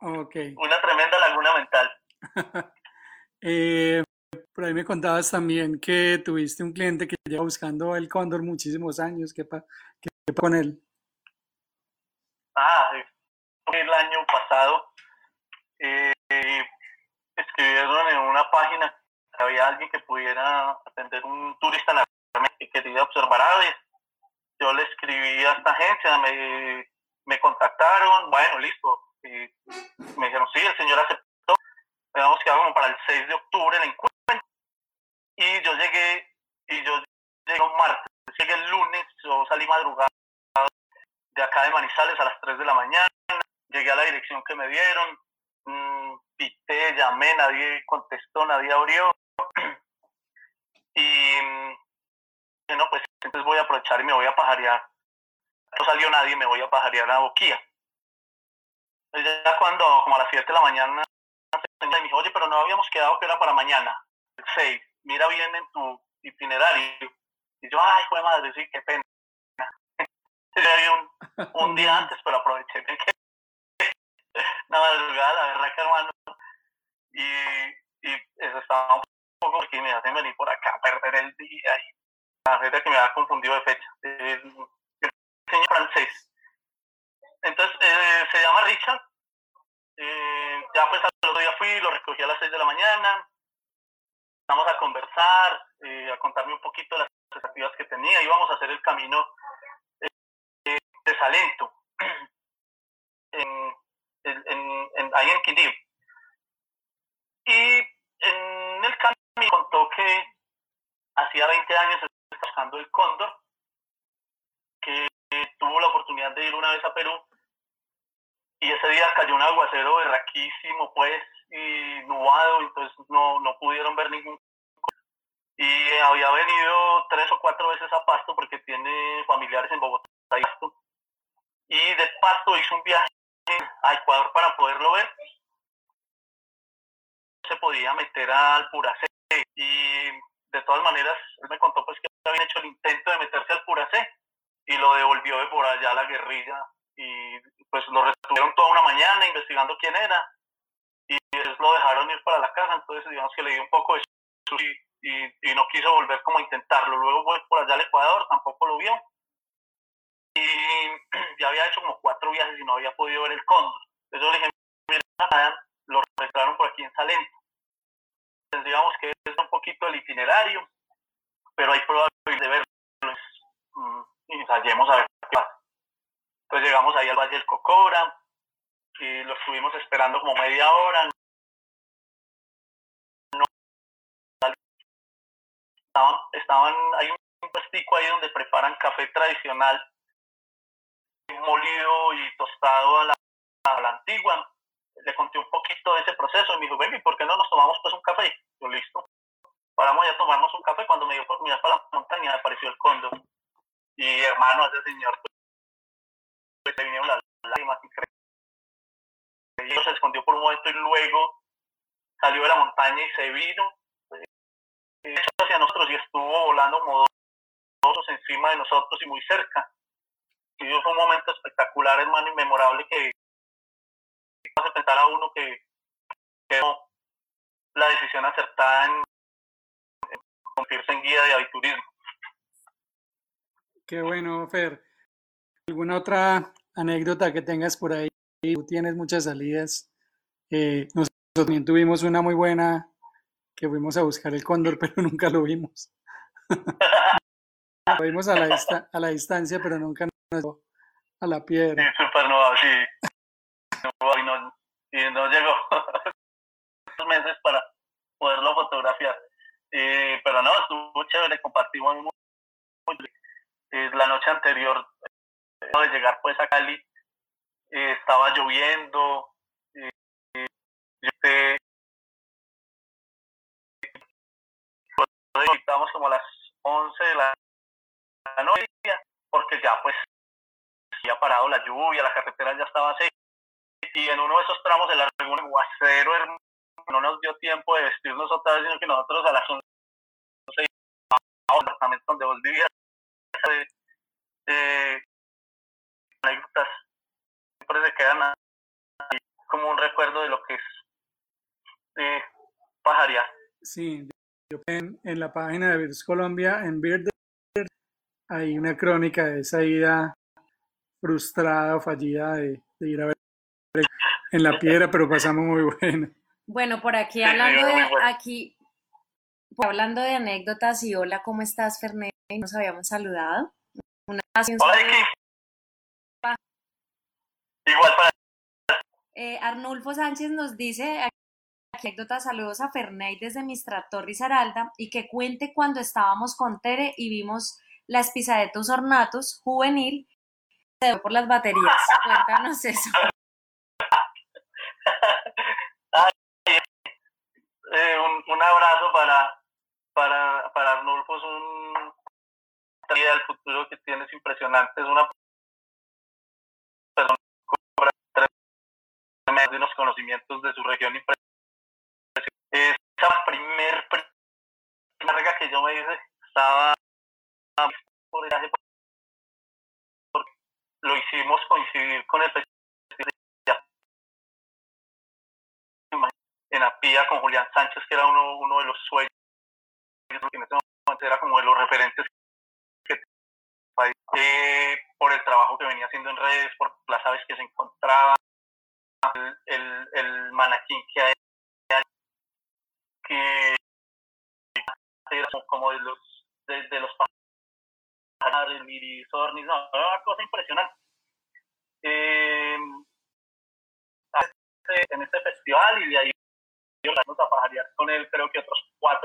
Una tremenda laguna mental. eh, por ahí me contabas también que tuviste un cliente que lleva buscando el cóndor muchísimos años. ¿Qué, pa qué con él? Ah, el año pasado eh, escribieron en una página había alguien que pudiera atender un turista que quería observar aves. Yo le escribí a esta agencia, me, contactaron, bueno, listo. Y me dijeron, sí, el señor aceptó. Habíamos quedado como para el 6 de octubre el encuentro. Y yo llegué, y yo llegué un martes, llegué el lunes, yo salí madrugada de acá de Manizales a las 3 de la mañana, llegué a la dirección que me dieron, mmm, pité, llamé, nadie contestó, nadie abrió. Y bueno, pues entonces voy a aprovechar y me voy a pajarear. No salió nadie, me voy a pajarear a Boquía. Entonces ya cuando, como a las 7 de la mañana, me dijo, oye, pero no habíamos quedado que era para mañana, el 6, mira bien en tu itinerario. Y yo, ay, fue madre, sí, qué pena. un, un día antes, pero aproveché la madrugada, la verdad que hermano. Y, y eso estaba un poco porque me hacen venir por acá a perder el día. Y la gente que me ha confundido de fecha. El, señor francés. Entonces, eh, se llama Richard. Eh, ya pues al otro día fui, lo recogí a las 6 de la mañana. Vamos a conversar, eh, a contarme un poquito las expectativas que tenía. Íbamos a hacer el camino de Salento. en, en, en, ahí en Quindío. Y en el camino me contó que hacía 20 años buscando el cóndor, que tuvo la oportunidad de ir una vez a Perú y ese día cayó un aguacero berraquísimo, pues, y nubado, entonces no, no pudieron ver ningún y había venido tres o cuatro veces a Pasto porque tiene familiares en Bogotá y Pasto. Y de Pasto hizo un viaje a Ecuador para poderlo ver. Se podía meter al Puracé y de todas maneras él me contó pues que habían hecho el intento de meterse al Puracé y lo devolvió de por allá a la guerrilla y pues lo retuvieron toda una mañana investigando quién era y lo dejaron ir para la casa, entonces digamos que le dio un poco de y, y, no quiso volver como a intentarlo. Luego fue por allá al Ecuador, tampoco lo vio y ya había hecho como cuatro viajes y no había podido ver el cóndor. Entonces le dije, mira, lo registraron por aquí en Salento. Tendríamos que ver un poquito el itinerario, pero hay probabilidad de verlo mm, y ensayemos a ver qué pasa. Entonces llegamos ahí al Valle del Cocora y lo estuvimos esperando como media hora. No, estaban, estaban, hay un puestico ahí donde preparan café tradicional molido y tostado a la, a la antigua. Le conté un poquito de ese proceso y me dijo, ven, ¿y por qué no nos tomamos pues un café? Yo, listo. Paramos ya tomarnos un café. Cuando me dio por mirar para la montaña, apareció el cóndor. Y hermano, ese señor le vinieron las lágrimas y se escondió por un momento y luego salió de la montaña y se vino hacia nosotros y estuvo volando como dos encima de nosotros y muy cerca. Y fue un momento espectacular, hermano, inmemorable que hace pensar a uno que, que la decisión acertada en, convertirse en guía de aviturismo. Qué bueno, Fer. ¿Alguna otra anécdota que tengas por ahí? Tú tienes muchas salidas. Eh, nosotros también tuvimos una muy buena que fuimos a buscar el cóndor, pero nunca lo vimos. lo vimos a la, a la distancia, pero nunca nos a la piedra. Sí, sí. Y, no, y no llegó dos meses para poderlo fotografiar. Eh, pero no, estuvo chévere, compartimos mucho. Eh, la noche anterior de llegar pues a Cali, eh, estaba lloviendo, eh, yo te, estábamos como a las 11 de la noche, porque ya pues había parado la lluvia, la carretera ya estaba seca, y en uno de esos tramos de la laguna aguacero no nos dio tiempo de vestirnos otra vez, sino que nosotros a las 11 a donde vos vivías, de, de, anécdotas siempre se quedan ahí como un recuerdo de lo que es eh, pajarear. Sí, yo en, en la página de Virus Colombia, en Beard, hay una crónica de esa ida frustrada o fallida de, de, ir a ver en la piedra, pero pasamos muy bueno. Bueno, por aquí hablando de aquí hablando de anécdotas y hola, ¿cómo estás, Fernet? Nos habíamos saludado. Una hola, Igual para... Eh, Arnulfo Sánchez nos dice anécdotas, saludos a Ferney desde Mistrator Risaralda y que cuente cuando estábamos con Tere y vimos la Espisadetus ornatus juvenil por las baterías. Cuéntanos eso. Eh, un, un, abrazo para, para, para Arnulfo, es un vida del futuro que tienes impresionante, es una persona de unos conocimientos de su región impresionante. Esa primer, carga que yo me hice estaba por el lo hicimos coincidir con el en Apía con Julián Sánchez, que era uno, uno de los sueños, que en ese momento era como de los referentes que eh, por el trabajo que venía haciendo en redes, por las aves que se encontraban, el, el, el que hay, que era como de los de, de los pájaros, no, una cosa impresionante. Eh, en este festival y de ahí vamos a pajarear con él creo que otros cuatro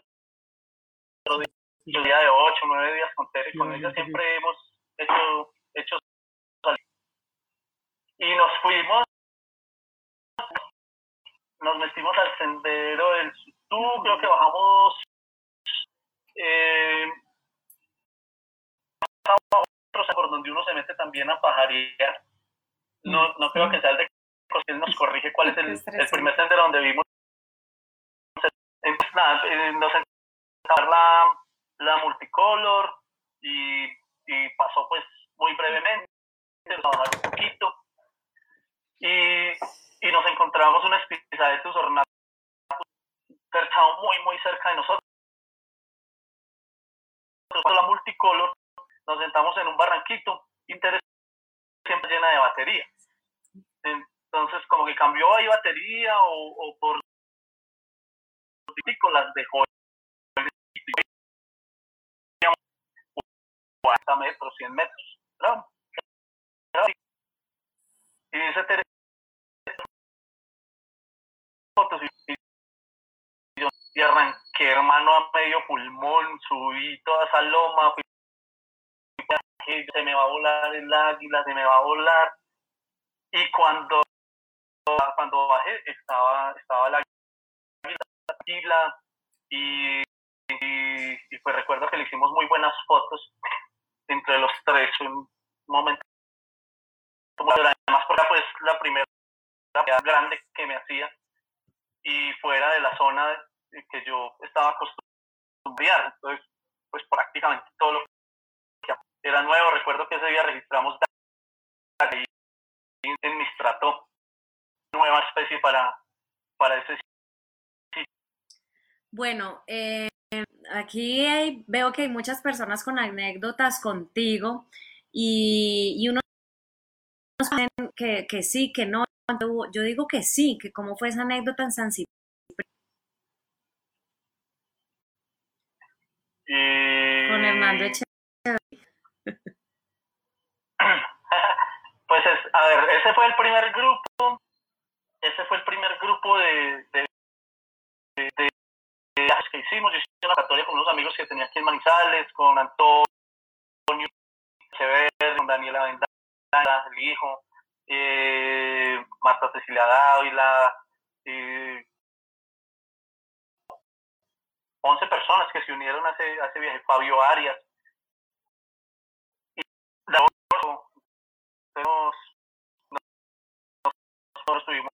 días, un día de ocho, nueve días con Tere, con ella siempre hemos hecho, hecho y nos fuimos nos metimos al sendero del Sutú, creo que bajamos eh, por donde uno se mete también a pajarear. No, no creo que sea el de nos corrige cuál es el, el primer sendero donde vimos entonces, nada, eh, nos la, la multicolor y, y pasó pues muy brevemente, un poquito y, nos encontramos una especie de tus ornatos muy muy cerca de nosotros. La multicolor nos sentamos en un barranquito interesante siempre llena de batería. Entonces como que cambió ahí batería o por las dejó 40 metros, 100 metros. Y dice fotos y, arranqué, hermano, a medio pulmón, subí toda esa loma, se me va a volar el águila, se me va a volar. Y cuando, cuando bajé, estaba, estaba la y, y, pues recuerdo que le hicimos muy buenas fotos entre los tres, un momento además porque pues la primera grande que me hacía y fuera de la zona que yo estaba acostumbrado. Entonces, pues prácticamente todo lo que era nuevo. Recuerdo que ese día registramos en mi estrato nueva especie para, para ese. Bueno, eh, aquí veo que hay muchas personas con anécdotas contigo y, y uno que, que sí, que no. Yo digo que sí, que cómo fue esa anécdota en San Cipri. Con Hernando Echeverría. Pues es, a ver, ese fue el primer grupo, ese fue el primer grupo de, de, de, que hicimos. Yo hice una oratoria con unos amigos que tenía aquí en Manizales, con Antonio con Daniela Vendana, el hijo, eh, Marta Cecilia Dávila, eh, 11 personas que se unieron a ese, a ese viaje, Fabio Arias. Y nosotros, nosotros estuvimos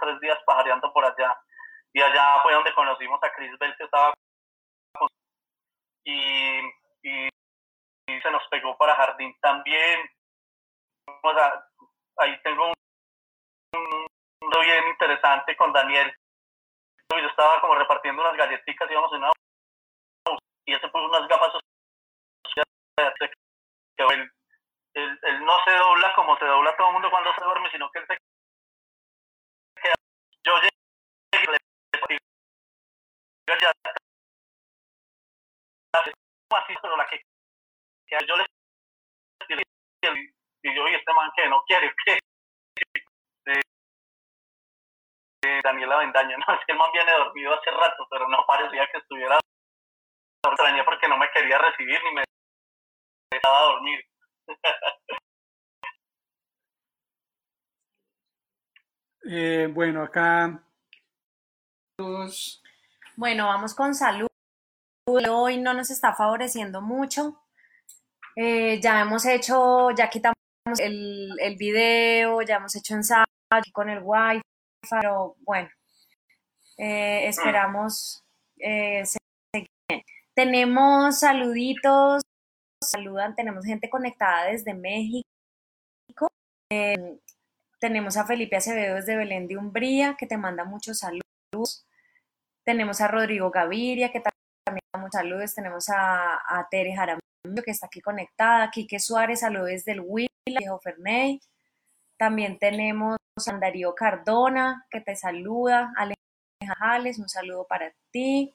tres días pajareando por allá. Y allá fue donde conocimos a Chris Bell, que estaba y, y, se nos pegó para Jardín también. Ahí tengo un, un, bien interesante con Daniel. Yo estaba como repartiendo unas galletitas, íbamos en una y él se puso unas gafas él, él, no se dobla como se dobla todo el mundo cuando se duerme, sino que él se queda. Yo llegué así, pero la que, que yo le y yo, y este man que no quiere, que Daniela Vendaña, no, es que el man viene dormido hace rato, pero no parecía que estuviera extrañé porque no me quería recibir ni me dejaba dormir. eh, bueno, acá. Bueno, vamos con salud. Hoy no nos está favoreciendo mucho. Eh, ya hemos hecho, ya quitamos el, el video, ya hemos hecho ensayo con el wifi, pero bueno, eh, esperamos eh, Tenemos saluditos, saludan, tenemos gente conectada desde México. Eh, tenemos a Felipe Acevedo desde Belén de Umbría, que te manda muchos saludos. Tenemos a Rodrigo Gaviria, que saludos. Tenemos a, Tere Jaramillo, que está aquí conectada. Quique Suárez, saludos desde el Huila, Viejo Ferney. También tenemos a Darío Cardona, que te saluda. Alejandra Jales, un saludo para ti.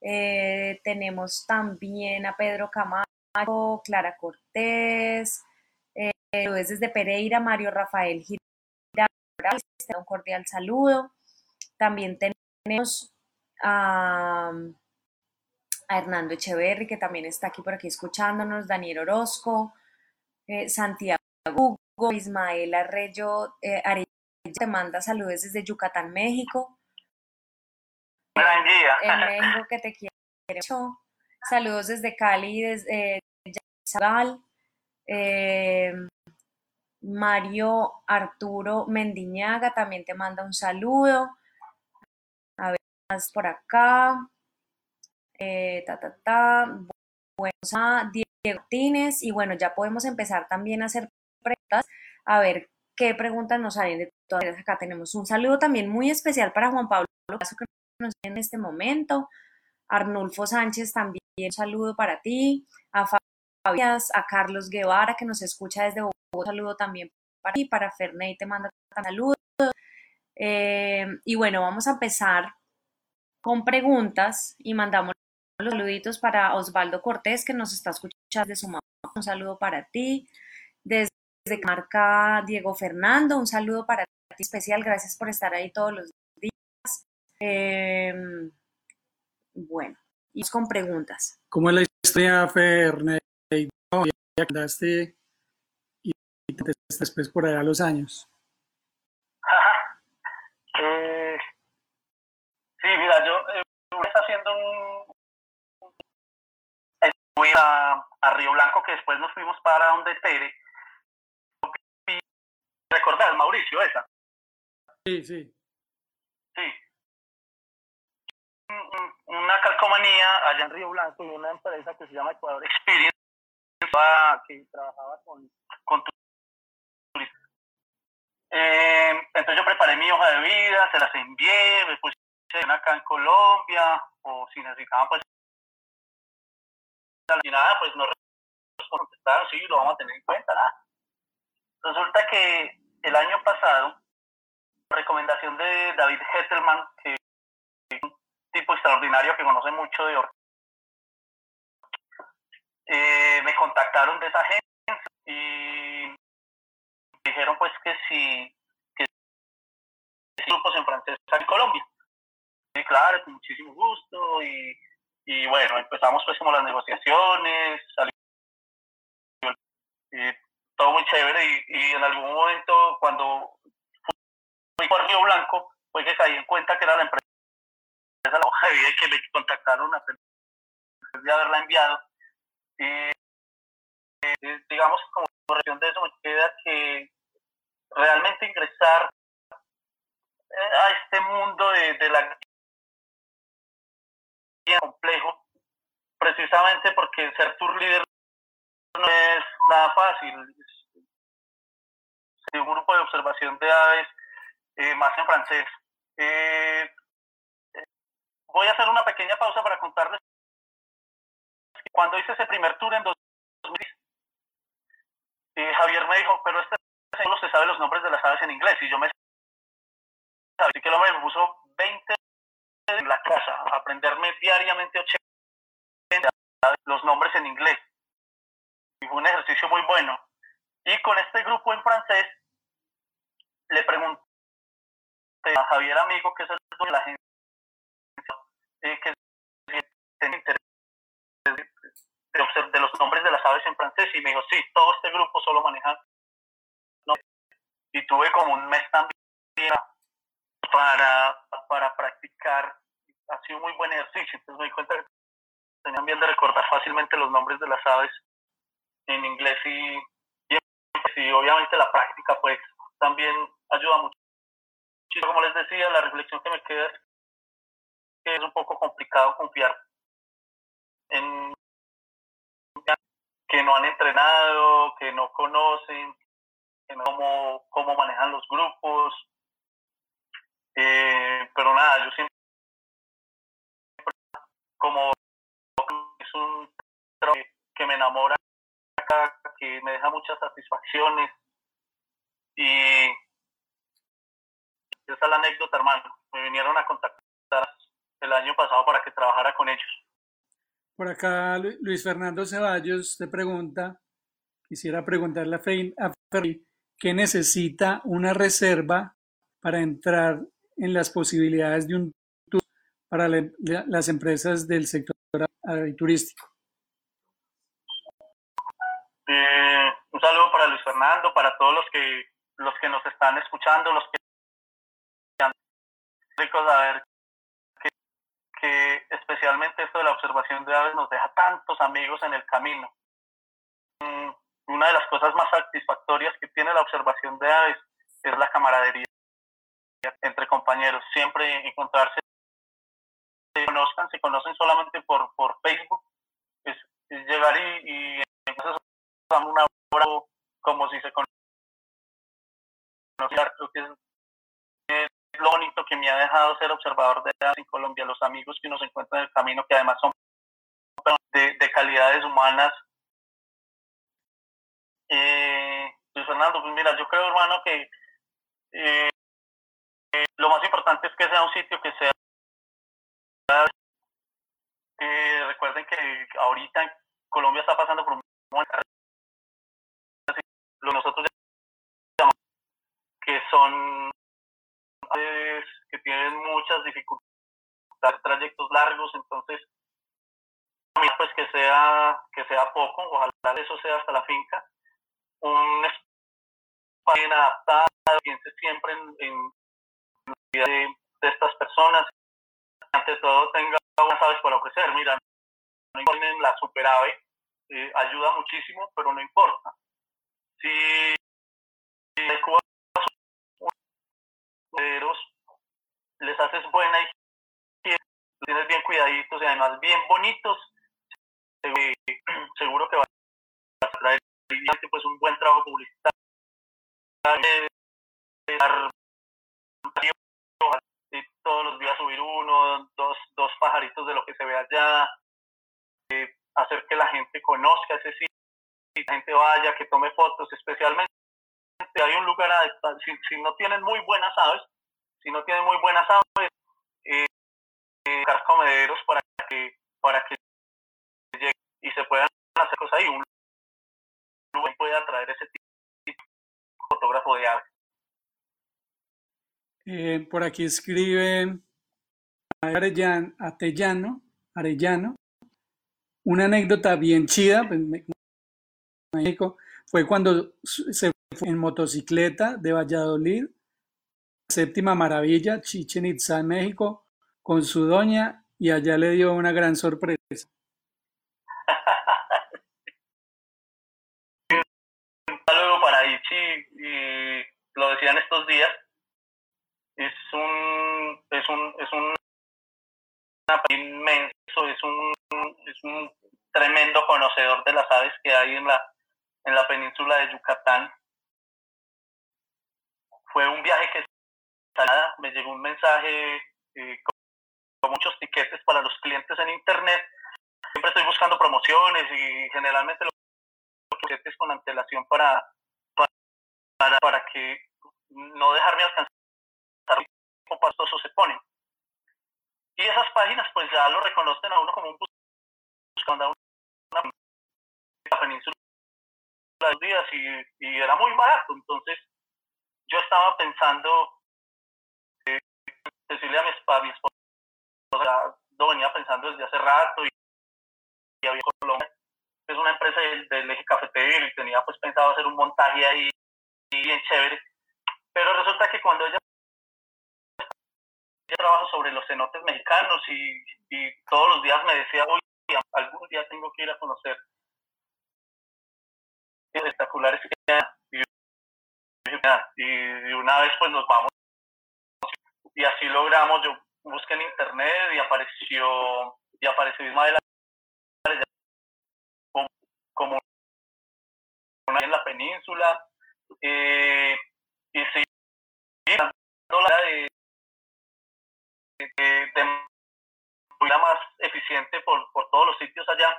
Eh, tenemos también a Pedro Camacho, Clara Cortés, eh, desde Pereira, Mario Rafael Girard, un cordial saludo. También tenemos a, a, Hernando Echeverri, que también está aquí por aquí escuchándonos, Daniel Orozco, eh, Santiago Hugo, Ismael Arreyo, eh, Arello, te manda saludos desde Yucatán, México. En México que te quiero mucho. Saludos desde Cali, desde Zagal. Eh, Mario Arturo Mendiñaga también te manda un saludo. A ver, más por acá. Eh, ta, ta, ta. Bueno, a Diego Martínez. Y bueno, ya podemos empezar también a hacer preguntas. A ver qué preguntas nos salen de todas. Acá tenemos un saludo también muy especial para Juan Pablo que nos en este momento. Arnulfo Sánchez también un saludo para ti. A Fabias, a Carlos Guevara que nos escucha desde Bogotá, un saludo también para ti. Para Ferney te mando saludos. Eh, y bueno, vamos a empezar con preguntas y mandamos los saluditos para Osvaldo Cortés que nos está escuchando de su mamá. Un saludo para ti. Desde marca Diego Fernando, un saludo para ti especial. Gracias por estar ahí todos los días. Eh, bueno, y con preguntas. ¿Cómo es la historia? Ya quedaste y te después por allá los años. eh, sí, mira, yo eh, está haciendo un, fui a, a, Río Blanco, que después nos fuimos para donde Tere. recordar, Mauricio, esa. Sí, sí. Sí. Una calcomanía allá en Río Blanco y una empresa que se llama Ecuador Experience que trabajaba con, con turistas. Eh, entonces yo preparé mi hoja de vida, se las envié, me puse acá en Colombia, o si necesitaban pues y nada, pues no contestaron, sí, lo vamos a tener en cuenta, nada. Resulta que el año pasado, recomendación de David Hettelman, que es un tipo extraordinario que conoce mucho de eh, me contactaron de esa agencia y dijeron pues que si que grupos en francés en Colombia. Y claro, con muchísimo gusto y, y bueno, empezamos pues como las negociaciones, salió, todo muy chévere y, y, en algún momento cuando fui por Río Blanco, pues que caí en cuenta que era la empresa la hoja de vida que me contactaron a de haberla enviado y eh, digamos, como corrección de eso, me queda que realmente ingresar eh, a este mundo de, de la complejo, precisamente porque ser tour líder no es nada fácil. Es un grupo de observación de aves, eh, más en francés. Eh, voy a hacer una pequeña pausa para contarles cuando hice ese primer tour en 2010, eh, Javier me dijo, pero este solo se sabe los nombres de las aves en inglés y yo me así que el me puso 20 en la casa, aprenderme diariamente 80 los nombres en inglés. Y fue un ejercicio muy bueno. Y con este grupo en francés, le pregunté a Javier Amigo, que es el de la agencia, eh, que tiene interés de, los nombres de las aves en francés y me dijo, sí, todo este grupo solo maneja. Y tuve como un mes también para, para practicar. Ha sido muy buen ejercicio. Entonces me di cuenta que tenían bien de recordar fácilmente los nombres de las aves en inglés y, y, obviamente la práctica pues también ayuda mucho. Como les decía, la reflexión que me queda es que es un poco complicado confiar en que no han entrenado, que no conocen, que no cómo, cómo manejan los grupos. Eh, pero nada, yo siempre, como es un trabajo que me enamora, que me deja muchas satisfacciones y esa es la anécdota, hermano. Me vinieron a contactar el año pasado para que trabajara con ellos. Por acá Luis Fernando Ceballos te pregunta, quisiera preguntarle a Ferry, ¿qué necesita una reserva para entrar en las posibilidades de un tour para las empresas del sector turístico? Eh, un saludo para Luis Fernando, para todos los que los que nos están escuchando, los que rico saber especialmente esto de la observación de aves nos deja tantos amigos en el camino. Mm, una de las cosas más satisfactorias que tiene la observación de aves es la camaradería entre compañeros. Siempre encontrarse, se conozcan, se conocen solamente por, por Facebook, es, llegar y, y entonces una hora como si se conociera. Creo que es, lo bonito que me ha dejado ser observador de aves en Colombia, los amigos que uno se encuentra en el camino, que además son de, de calidades humanas. Eh, Luis Fernando, pues mira, yo creo, hermano, que eh, lo más importante es que sea un sitio que sea... Eh, recuerden que ahorita Colombia está pasando por un lo nosotros que son que tienen muchas dificultades, trayectos largos, entonces pues que sea que sea poco, ojalá eso sea hasta la finca, un espacio bien adaptado, siempre en, en de, estas personas, ante todo tenga unas aves para ofrecer, mira, no tienen la super ave, eh, ayuda muchísimo, pero no importa. Si les haces buena los tienes bien cuidaditos y además bien bonitos, seguro que va a traer pues un buen trabajo publicitario todos los días subir uno, dos, dos pajaritos de lo que se ve allá, eh, hacer que la gente conozca ese sitio, que la gente vaya, que tome fotos, especialmente hay un lugar, si, no tienen muy buenas aves, si no tienen muy buenas aves, eh, eh comederos para que, para que lleguen y se puedan hacer cosas ahí, un lugar puede atraer ese tipo de fotógrafo de aves. Eh, por aquí escribe Arellano, Arellano, una anécdota bien chida, pues, México, fue cuando se fue en motocicleta de Valladolid, séptima maravilla, Chichen Itza, México, con su doña y allá le dio una gran sorpresa. Para y lo decían estos días, es un, es un, es un inmenso, es un, es un tremendo conocedor de las aves que hay en la, en la península de Yucatán. Fue un viaje que me llegó un mensaje eh, con, muchos tiquetes para los clientes en internet. Siempre estoy buscando promociones y generalmente los tiquetes con antelación para, para, para que no dejarme alcanzar pastoso se pone. Y esas páginas pues ya lo reconocen a uno como un buscando una, península de días y, y, era muy barato. Entonces yo estaba pensando eh, decirle a mi, a mi esposa, venía pensando desde hace rato y, y había Colombia es una empresa del, del, eje cafetero y tenía pues pensado hacer un montaje ahí bien chévere. Pero resulta que cuando ella yo trabajo sobre los cenotes mexicanos y, todos los días me decía, hoy algún día tengo que ir a conocer espectaculares y, y una vez pues nos vamos y así logramos, yo busqué en internet y apareció y apareció Ismael como, una en la península eh, y sí de de, de más eficiente por, por todos los sitios allá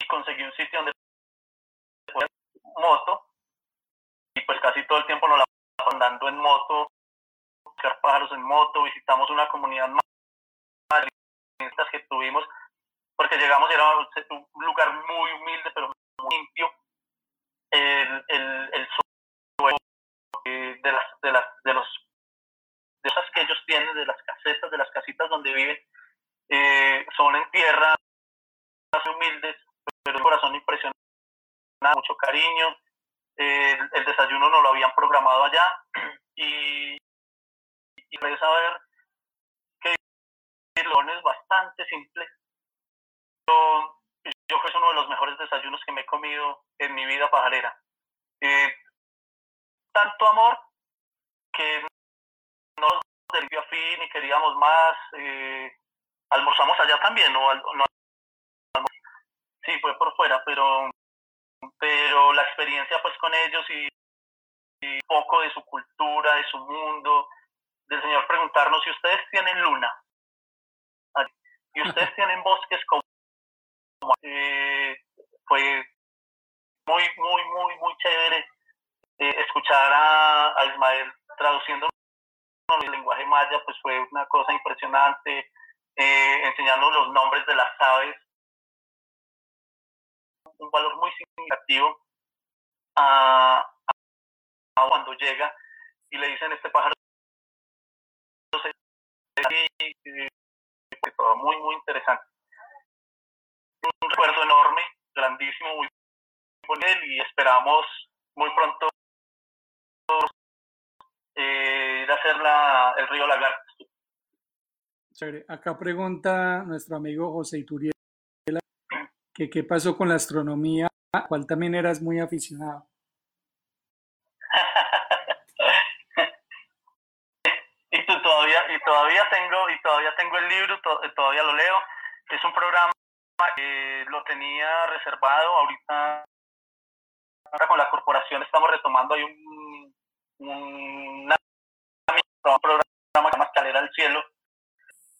y conseguí un sitio donde moto y pues casi todo el tiempo nos la andando en moto, buscar pájaros en moto, visitamos una comunidad más que tuvimos porque llegamos y era un lugar muy humilde pero muy limpio. El, el, el suelo eh, de, las, de, las, de los cosas que ellos tienen, de las casetas, de las casitas donde viven, eh, son en tierra, humildes, pero el corazón impresionante, mucho cariño. el desayuno no lo habían programado allá y, y a saber que es bastante simple. Yo, yo creo que es uno de los mejores desayunos que me he comido en mi vida pajarera. Eh, tanto amor que no del a fin y queríamos más. Eh, almorzamos allá también, ¿no? no sí, fue por fuera, pero, pero la experiencia pues con ellos y, y poco de su cultura, de su mundo, del Señor preguntarnos si ustedes tienen luna y ustedes tienen bosques como eh, fue muy, muy, muy, muy chévere eh, escuchar a, a Ismael traduciendo el lenguaje maya pues fue una cosa impresionante, eh, enseñando los nombres de las aves, un valor muy significativo a, cuando llega y le dicen este pájaro muy muy interesante. Un recuerdo enorme grandísimo muy bonito y esperamos muy pronto eh, a hacer la, el río Lagarto. Acá pregunta nuestro amigo José Ituriela que qué pasó con la astronomía, cual también eras muy aficionado. todavía tengo, y todavía tengo el libro, todavía lo leo. Es un programa que lo tenía reservado ahorita con la corporación estamos retomando hay un, programa que se llama Escalera al Cielo,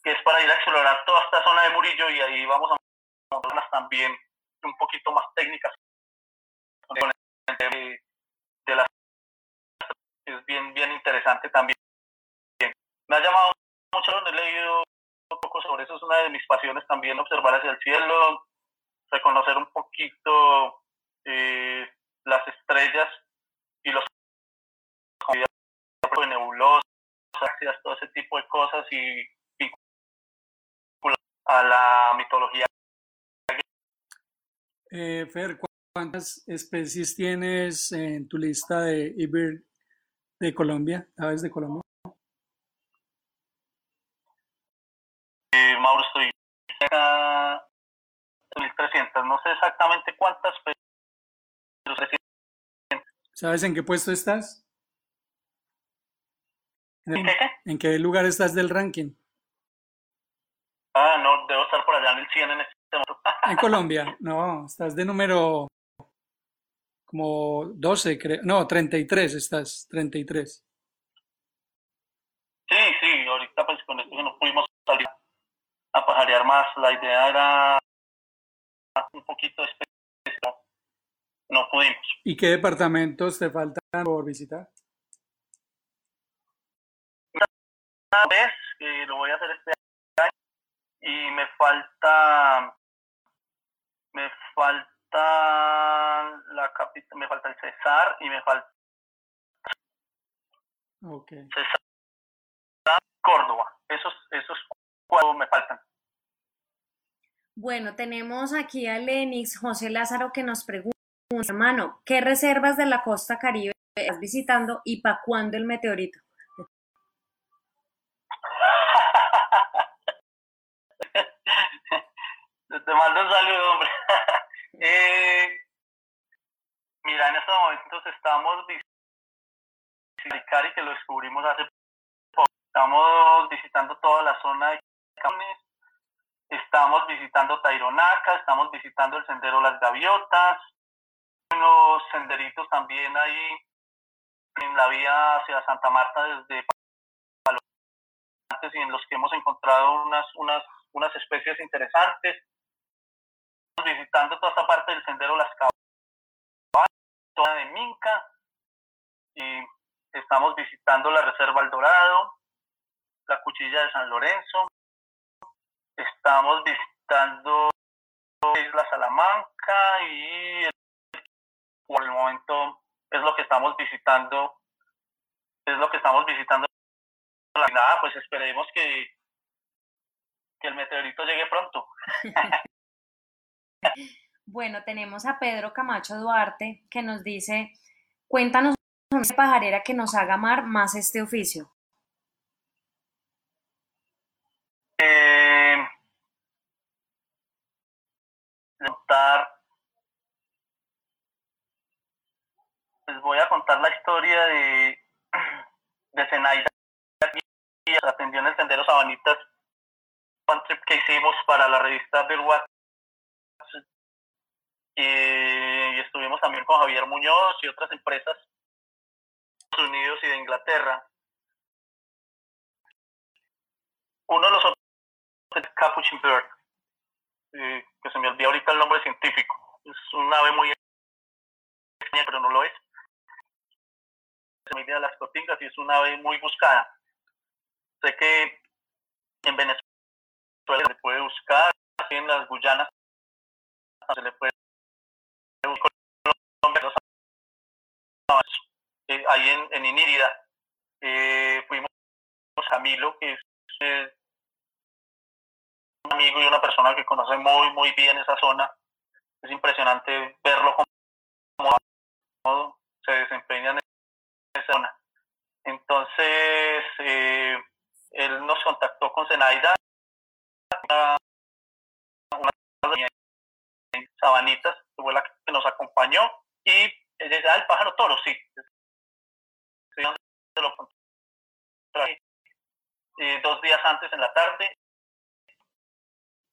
que es para ir a explorar toda esta zona de Murillo y ahí vamos a montarlas también un poquito más técnicas. De, de las es bien bien interesante también. Me ha llamado mucho he leído un poco sobre eso es una de mis pasiones también observar hacia el cielo reconocer un poquito eh, las estrellas y los nebulosas, todo ese tipo de cosas y a la mitología. Eh, Fer, ¿cuántas especies tienes en tu lista de IBIR de Colombia, aves de Colombia? Eh, Mauro, estoy acá 1300, no sé exactamente cuántas, pero ¿Sabes en qué puesto estás? ¿En, qué? ¿En qué lugar estás del ranking? Ah, no, debo estar por allá en el 100 en este momento. En Colombia, no, estás de número como 12, creo. No, 33 estás, 33. Sí, sí, ahorita pues con esto que no pudimos salir a pajarear más, la idea era un poquito de no pudimos. ¿Y qué departamentos te faltan por visitar? Una vez, que lo voy a hacer este año, y me falta, me falta la capital, me falta el Cesar y me falta okay. Cesar, Córdoba. Esos, esos cuatro me faltan. Bueno, tenemos aquí a Lenix José Lázaro que nos pregunta hermano, ¿qué reservas de la costa caribe estás visitando y para cuándo el meteorito? Te mando un saludo, hombre. eh, mira, en estos momentos estamos visitando que lo descubrimos hace poco. Estamos visitando toda la zona de Canes, estamos visitando Taironaca, estamos visitando el sendero Las Gaviotas, unos senderitos también ahí en la vía hacia Santa Marta desde y en los que hemos encontrado unas, unas, unas especies interesantes. Visitando toda esta parte del sendero Las Caballas, toda de Minca, y estamos visitando la Reserva El Dorado, la Cuchilla de San Lorenzo, estamos visitando Isla Salamanca y por el momento es lo que estamos visitando, es lo que estamos visitando. Nada, pues esperemos que, que el meteorito llegue pronto. bueno, tenemos a Pedro Camacho Duarte que nos dice, cuéntanos una pajarera que nos haga amar más este oficio. Eh, les voy a contar la historia de, de Zenaida, que atendió en el Sendero Sabanitas, un trip que hicimos para la revista del WhatsApp. Y, estuvimos también con Javier Muñoz y otras empresas de Estados Unidos y de Inglaterra. Uno de los otros es Capuchin Bird, que se me olvidó ahorita el nombre científico. Es un ave muy extraña, pero no lo es familia de las cotingas y es una ave muy buscada. Sé que en Venezuela se puede buscar, en las Guyanas se le puede buscar eh, ahí en, en Inírida. Eh, fuimos a Camilo, que es un amigo y una persona que conoce muy, muy bien esa zona. Es impresionante verlo como se desempeña en zona. Entonces, eh, él nos contactó con Zenaida, una, una Sabanitas, que fue la que nos acompañó, y ella ah, el pájaro toro, sí. eh, dos días antes en la tarde.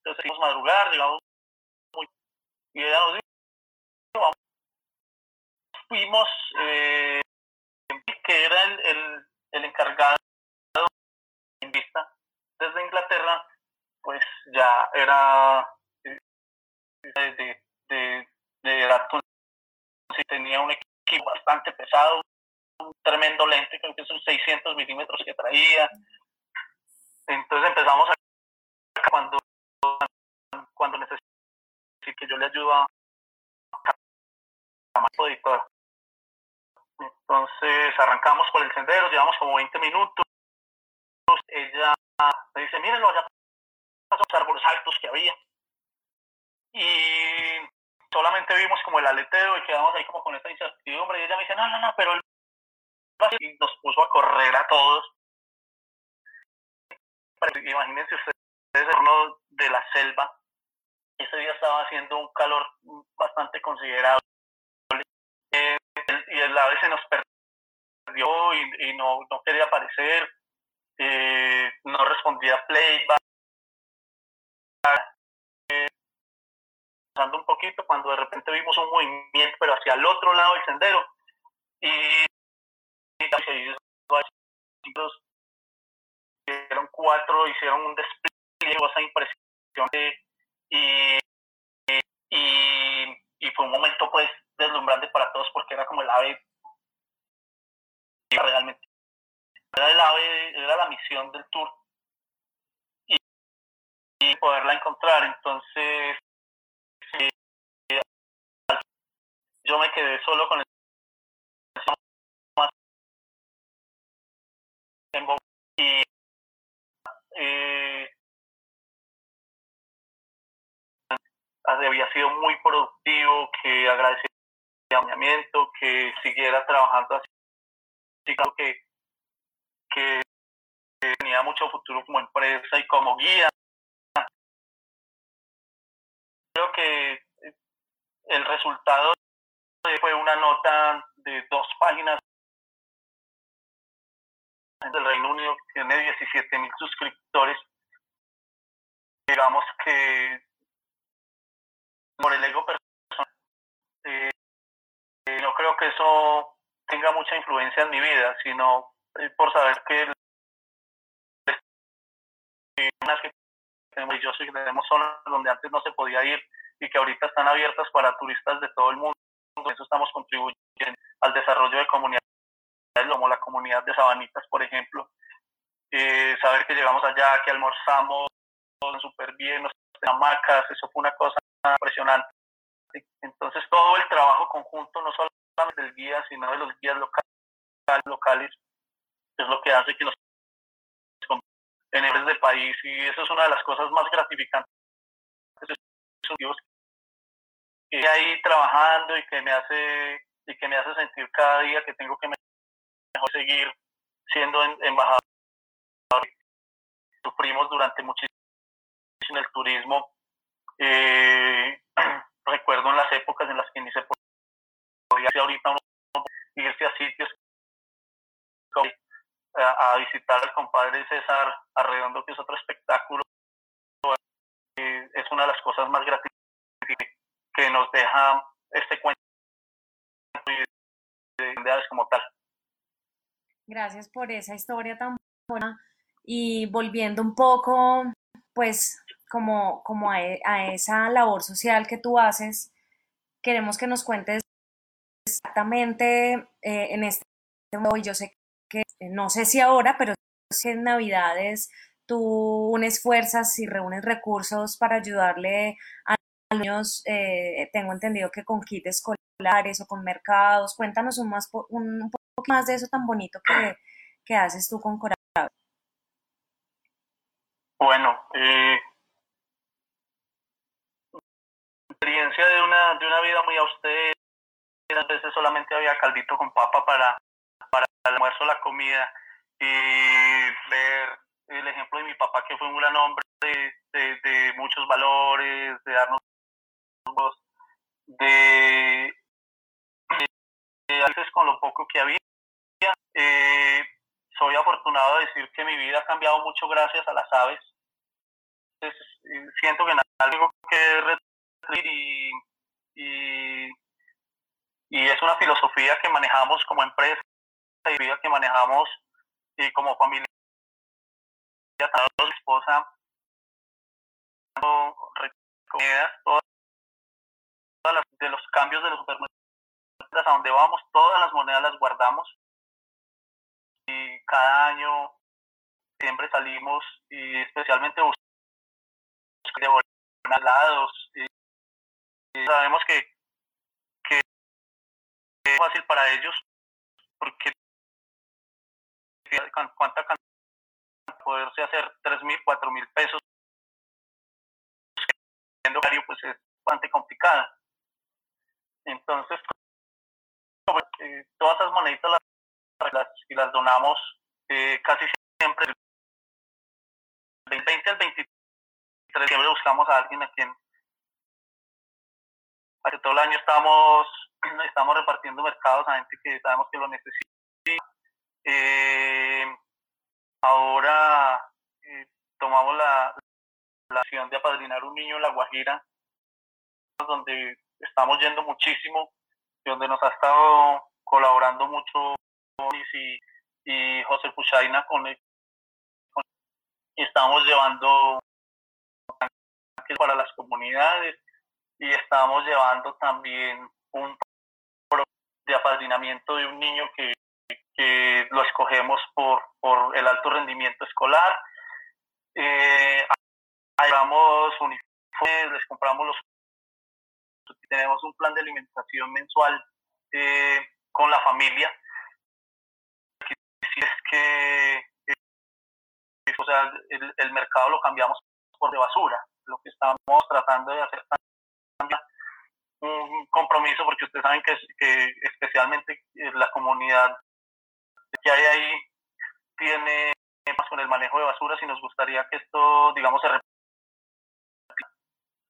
Entonces a madrugar, llegamos muy... Y ella nos fuimos, eh, que era el, el, encargado en vista desde Inglaterra, pues ya era de, de, de, de edad tenía un equipo bastante pesado, un tremendo lente, creo que son 600 milímetros que traía. Entonces empezamos a cuando cuando necesito que yo le ayudo a editor. Entonces arrancamos por el sendero, llevamos como 20 minutos. Ella me dice, mírenlo, allá los árboles altos que había. Y solamente vimos como el aleteo y quedamos ahí como con esta incertidumbre. Y ella me dice, no, no, no, pero el... Y nos puso a correr a todos. Imagínense ustedes, uno de la selva. Ese día estaba haciendo un calor bastante considerable. Eh, y el ave se nos perdió y, y no, no, quería aparecer. Eh, no respondía playback. Pasando un poquito cuando de repente vimos un movimiento, pero hacia el otro lado del sendero. Y, hicieron cuatro, hicieron un despliegue, cosa impresionante. Y, y, y, fue un momento pues deslumbrante para todos porque era como el ave realmente era el ave, era la misión del tour y poderla encontrar. Entonces yo me quedé solo con el y eh, había sido muy productivo, que agradecía el acompañamiento, que siguiera trabajando así, creo que, que tenía mucho futuro como empresa y como guía. Creo que el resultado fue una nota de dos páginas del Reino Unido que tiene 17 mil suscriptores. Digamos que por el ego personal, eh, no creo que eso tenga mucha influencia en mi vida, sino por saber que unas que tenemos que tenemos zonas donde antes no se podía ir y que ahorita están abiertas para turistas de todo el mundo eso estamos contribuyendo al desarrollo de comunidades como la comunidad de Sabanitas, por ejemplo. Eh, saber que llegamos allá, que almorzamos súper bien, nos hamacas, eso fue una cosa impresionante. Entonces todo el trabajo conjunto, no solamente del guía, sino de los guías locales, locales es lo que hace que nos en del país y eso es una de las cosas más gratificantes que ahí trabajando y que me hace y que me hace sentir cada día que tengo que mejor seguir siendo embajador. Sufrimos durante muchísimo en el turismo. Eh, recuerdo en las épocas en las que ni se podía ir ahorita irse a sitios a, a, visitar al compadre César Arredondo, que es otro espectáculo. Eh, es una de las cosas más gratificantes que nos deja este cuento como tal. Gracias por esa historia tan buena y volviendo un poco, pues, como, como a, a esa labor social que tú haces, queremos que nos cuentes exactamente eh, en este y yo sé que, no sé si ahora, pero si en Navidades tú unes fuerzas y reúnes recursos para ayudarle a años, eh, tengo entendido que con kits escolares o con mercados. Cuéntanos un, más, un, poco más de eso tan bonito que, que haces tú con Coral. Bueno, eh, experiencia de una, de una vida muy austera. A veces solamente había caldito con papa para, para el almuerzo, la comida. Y ver el ejemplo de mi papá, que fue un gran hombre de, de muchos valores, de darnos de, de, a veces con lo poco que había, eh, soy afortunado de decir que mi vida ha cambiado mucho gracias a las aves. Entonces, eh, siento que en algo que retribuir y, y, es una filosofía que manejamos como empresa y vida que manejamos y como familia. Mi esposa todas, las, de los cambios de los supermercados a donde vamos, todas las monedas las guardamos y cada año siempre salimos y especialmente de lados y, sabemos que, que es fácil para ellos porque cuánta cantidad poderse hacer tres mil, cuatro mil pesos pues es bastante complicada. Entonces, eh, todas esas moneditas las, y las donamos eh, casi siempre del 20 al 23 siempre buscamos a alguien a quien hace todo el año estamos estamos repartiendo mercados a gente que sabemos que lo necesita. Eh, ahora tomamos la, la acción de apadrinar un niño en La Guajira, donde estamos yendo muchísimo, donde nos ha estado colaborando mucho y, José Puchaina con, y estamos llevando para las comunidades y estamos llevando también un de apadrinamiento de un niño que, lo escogemos por, por el alto rendimiento escolar. Eh, uniformes, les compramos los... Tenemos un plan de alimentación mensual eh, con la familia. Si es que eh, o sea, el, el, mercado lo cambiamos por de basura. Lo que estamos tratando de hacer un compromiso, porque ustedes saben que, que especialmente la comunidad que hay ahí tiene con el manejo de basura, si nos gustaría que esto, digamos, se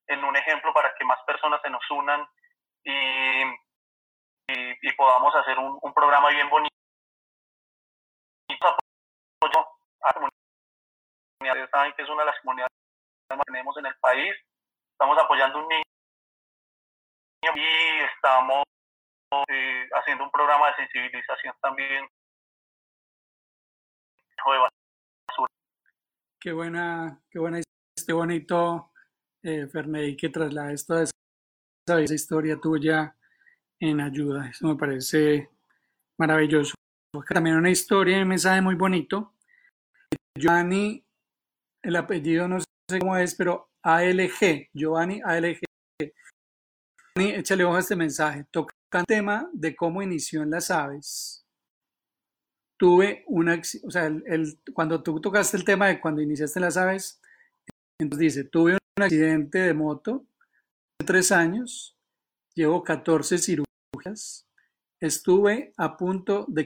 en un ejemplo para que más personas se nos unan y, y, podamos hacer un, un, programa bien bonito. A comunidades, saben que es una de las comunidades que tenemos en el país. Estamos apoyando un niño y estamos eh, haciendo un programa de sensibilización también Qué buena, qué buena, este bonito eh, Ferney, que traslades toda esa, esa historia tuya en ayuda. Eso me parece maravilloso. También una historia y un mensaje muy bonito. Giovanni, el apellido no sé cómo es, pero ALG, Giovanni ALG. Giovanni, échale ojo a este mensaje. Toca el tema de cómo inició en las aves. Tuve una, o sea, el, cuando tú tocaste el tema de cuando iniciaste en las aves, entonces dice, tuve un accidente de moto hace tres años, llevo 14 cirugías, estuve a punto de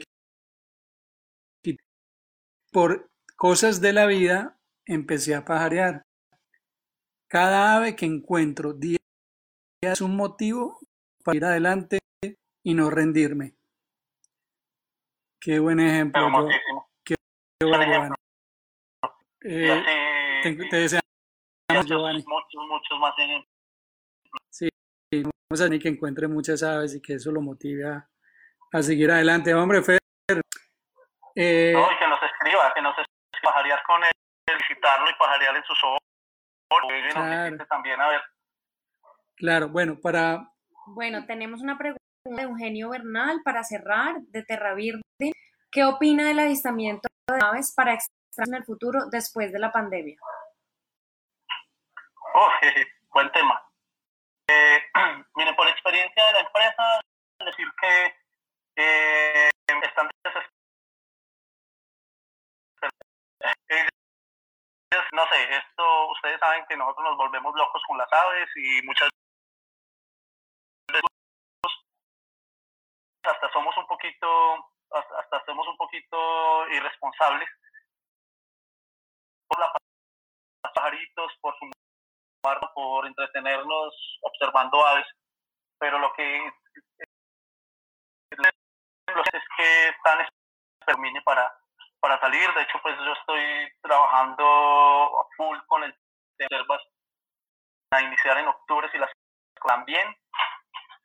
que por cosas de la vida empecé a pajarear. Cada ave que encuentro día es un motivo para ir adelante y no rendirme. Qué buen ejemplo. qué, bueno. Eh, te, Muchos, muchos, más ejemplos. Sí, vamos a ni que encuentre muchas aves y que eso lo motive a, seguir adelante. Hombre, Fer. Eh, no, y que nos escriba, que nos escriba, pajarear con él, felicitarlo y pajarear en sus ojos. Claro. también, a ver. Claro, bueno, para... Bueno, tenemos una pregunta de Eugenio Bernal para cerrar, de Terravirde. ¿Qué opina del avistamiento de aves para extraer en el futuro después de la pandemia? Buen tema. Eh, mire, por experiencia de la empresa, decir que eh, están no sé, esto, ustedes saben que nosotros nos volvemos locos con las aves y muchas veces hasta somos un poquito, hasta somos un poquito irresponsables por la pajaritos, por su por entretenernos observando aves, pero lo que es que tan termine para, para salir. De hecho, pues yo estoy trabajando a full con el reservas a iniciar en octubre si las también.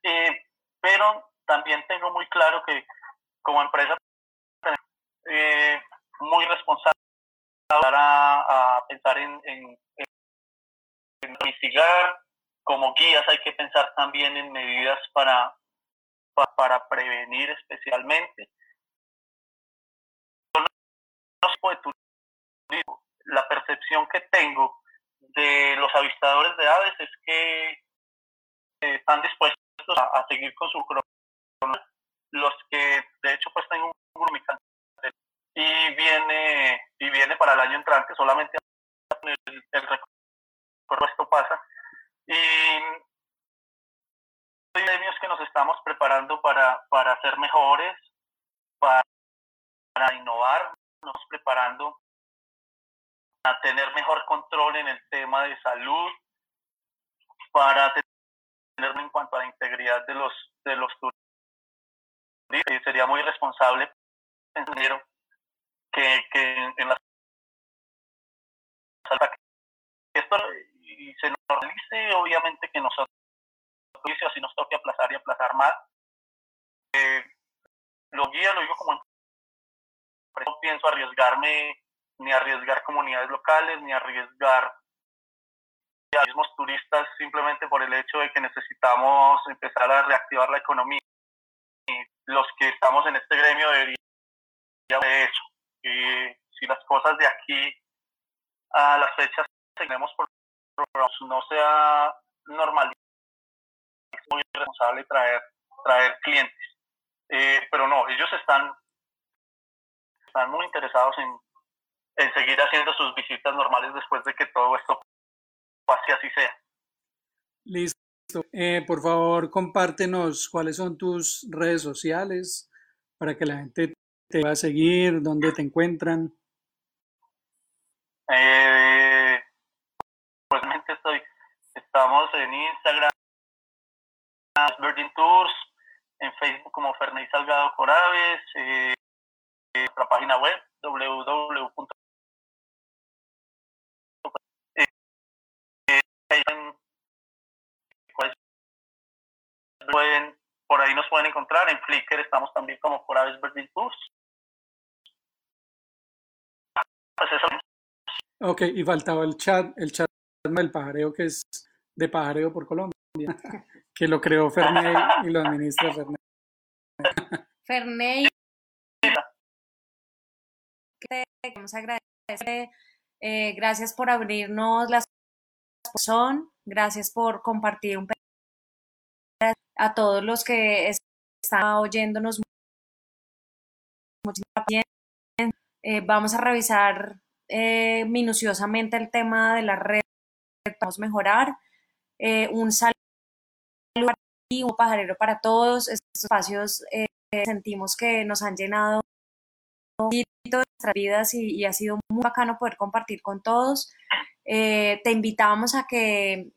Eh, pero también tengo muy claro que como empresa eh, muy responsable a, a pensar en, en, investigar. Como guías hay que pensar también en medidas para, para, prevenir especialmente. La percepción que tengo de los avistadores de aves es que eh, están dispuestos a, seguir con su cronómetro. Los que, de hecho, pues tengo un grupo y viene y viene para el año entrante solamente el, el recorrido esto pasa. Y hay que nos estamos preparando para, para ser mejores para, innovar nos preparando para tener mejor control en el tema de salud para tener en cuanto a la integridad de los de los turistas. Sería muy responsable que, que en la esto y se normalice, obviamente que nosotros, si nos toque aplazar y aplazar más, eh, lo guía, lo digo como no pienso arriesgarme ni arriesgar comunidades locales, ni arriesgar a mismos turistas simplemente por el hecho de que necesitamos empezar a reactivar la economía. Y los que estamos en este gremio deberíamos de hecho y si las cosas de aquí a las fechas tenemos por no sea normal es muy responsable traer traer clientes eh, pero no ellos están están muy interesados en, en seguir haciendo sus visitas normales después de que todo esto pase así sea listo eh, por favor compártenos cuáles son tus redes sociales para que la gente te va a seguir? ¿Dónde te encuentran? Eh, pues estoy, estamos en Instagram, Virgin Tours, en Facebook como Ferney Salgado Coraves, eh, nuestra página web www. pueden, por ahí nos pueden encontrar, en Flickr estamos también como Coraves Virgin Tours. Ok, y faltaba el chat, el chat del pajareo que es de pajareo por Colombia, que lo creó Ferney y lo administra Ferney. Ferney, queremos agradecer, eh, gracias por abrirnos las son, gracias por compartir un a todos los que están oyéndonos eh, vamos a revisar eh, minuciosamente el tema de la red podemos mejorar. Eh, un saludo un pajarero para todos. Estos espacios sentimos que nos han llenado de nuestras vidas y, ha sido muy bacano poder compartir con todos. te invitamos a que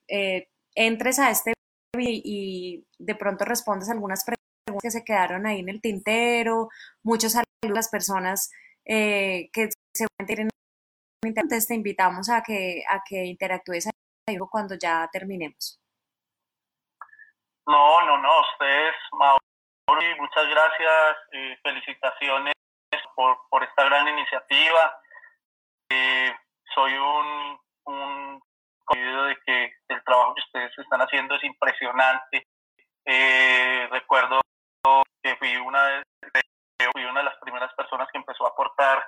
entres a este y, y de pronto respondas algunas preguntas que se quedaron ahí en el tintero. Muchos saludos a las personas eh, que seguramente en entonces te invitamos a que, a que interactúes ahí cuando ya terminemos. No, no, no, ustedes, Mauri, muchas gracias, felicitaciones por, por esta gran iniciativa. Eh, soy un, un de que el trabajo que ustedes están haciendo es impresionante. Eh, recuerdo que fui una de, fui una de las primeras personas que empezó a aportar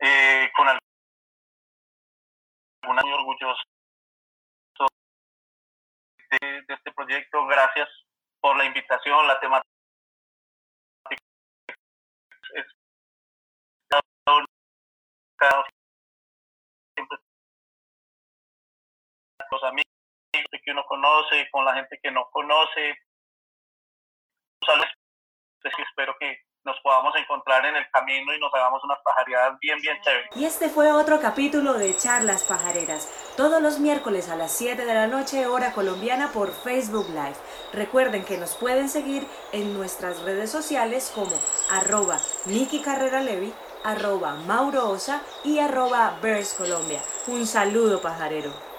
eh, con algún muy orgulloso de, este proyecto. Gracias por la invitación, la temática. Es, los amigos que uno conoce, con la gente que no conoce. espero que nos podamos encontrar en el camino y nos hagamos unas pajareadas bien, bien chéveres. Y este fue otro capítulo de Charlas Pajareras, todos los miércoles a las 7 de la noche, hora colombiana, por Facebook Live. Recuerden que nos pueden seguir en nuestras redes sociales como arroba Nikki Carrera Levi arroba Mauro Osa y arroba Birds Colombia. Un saludo pajarero.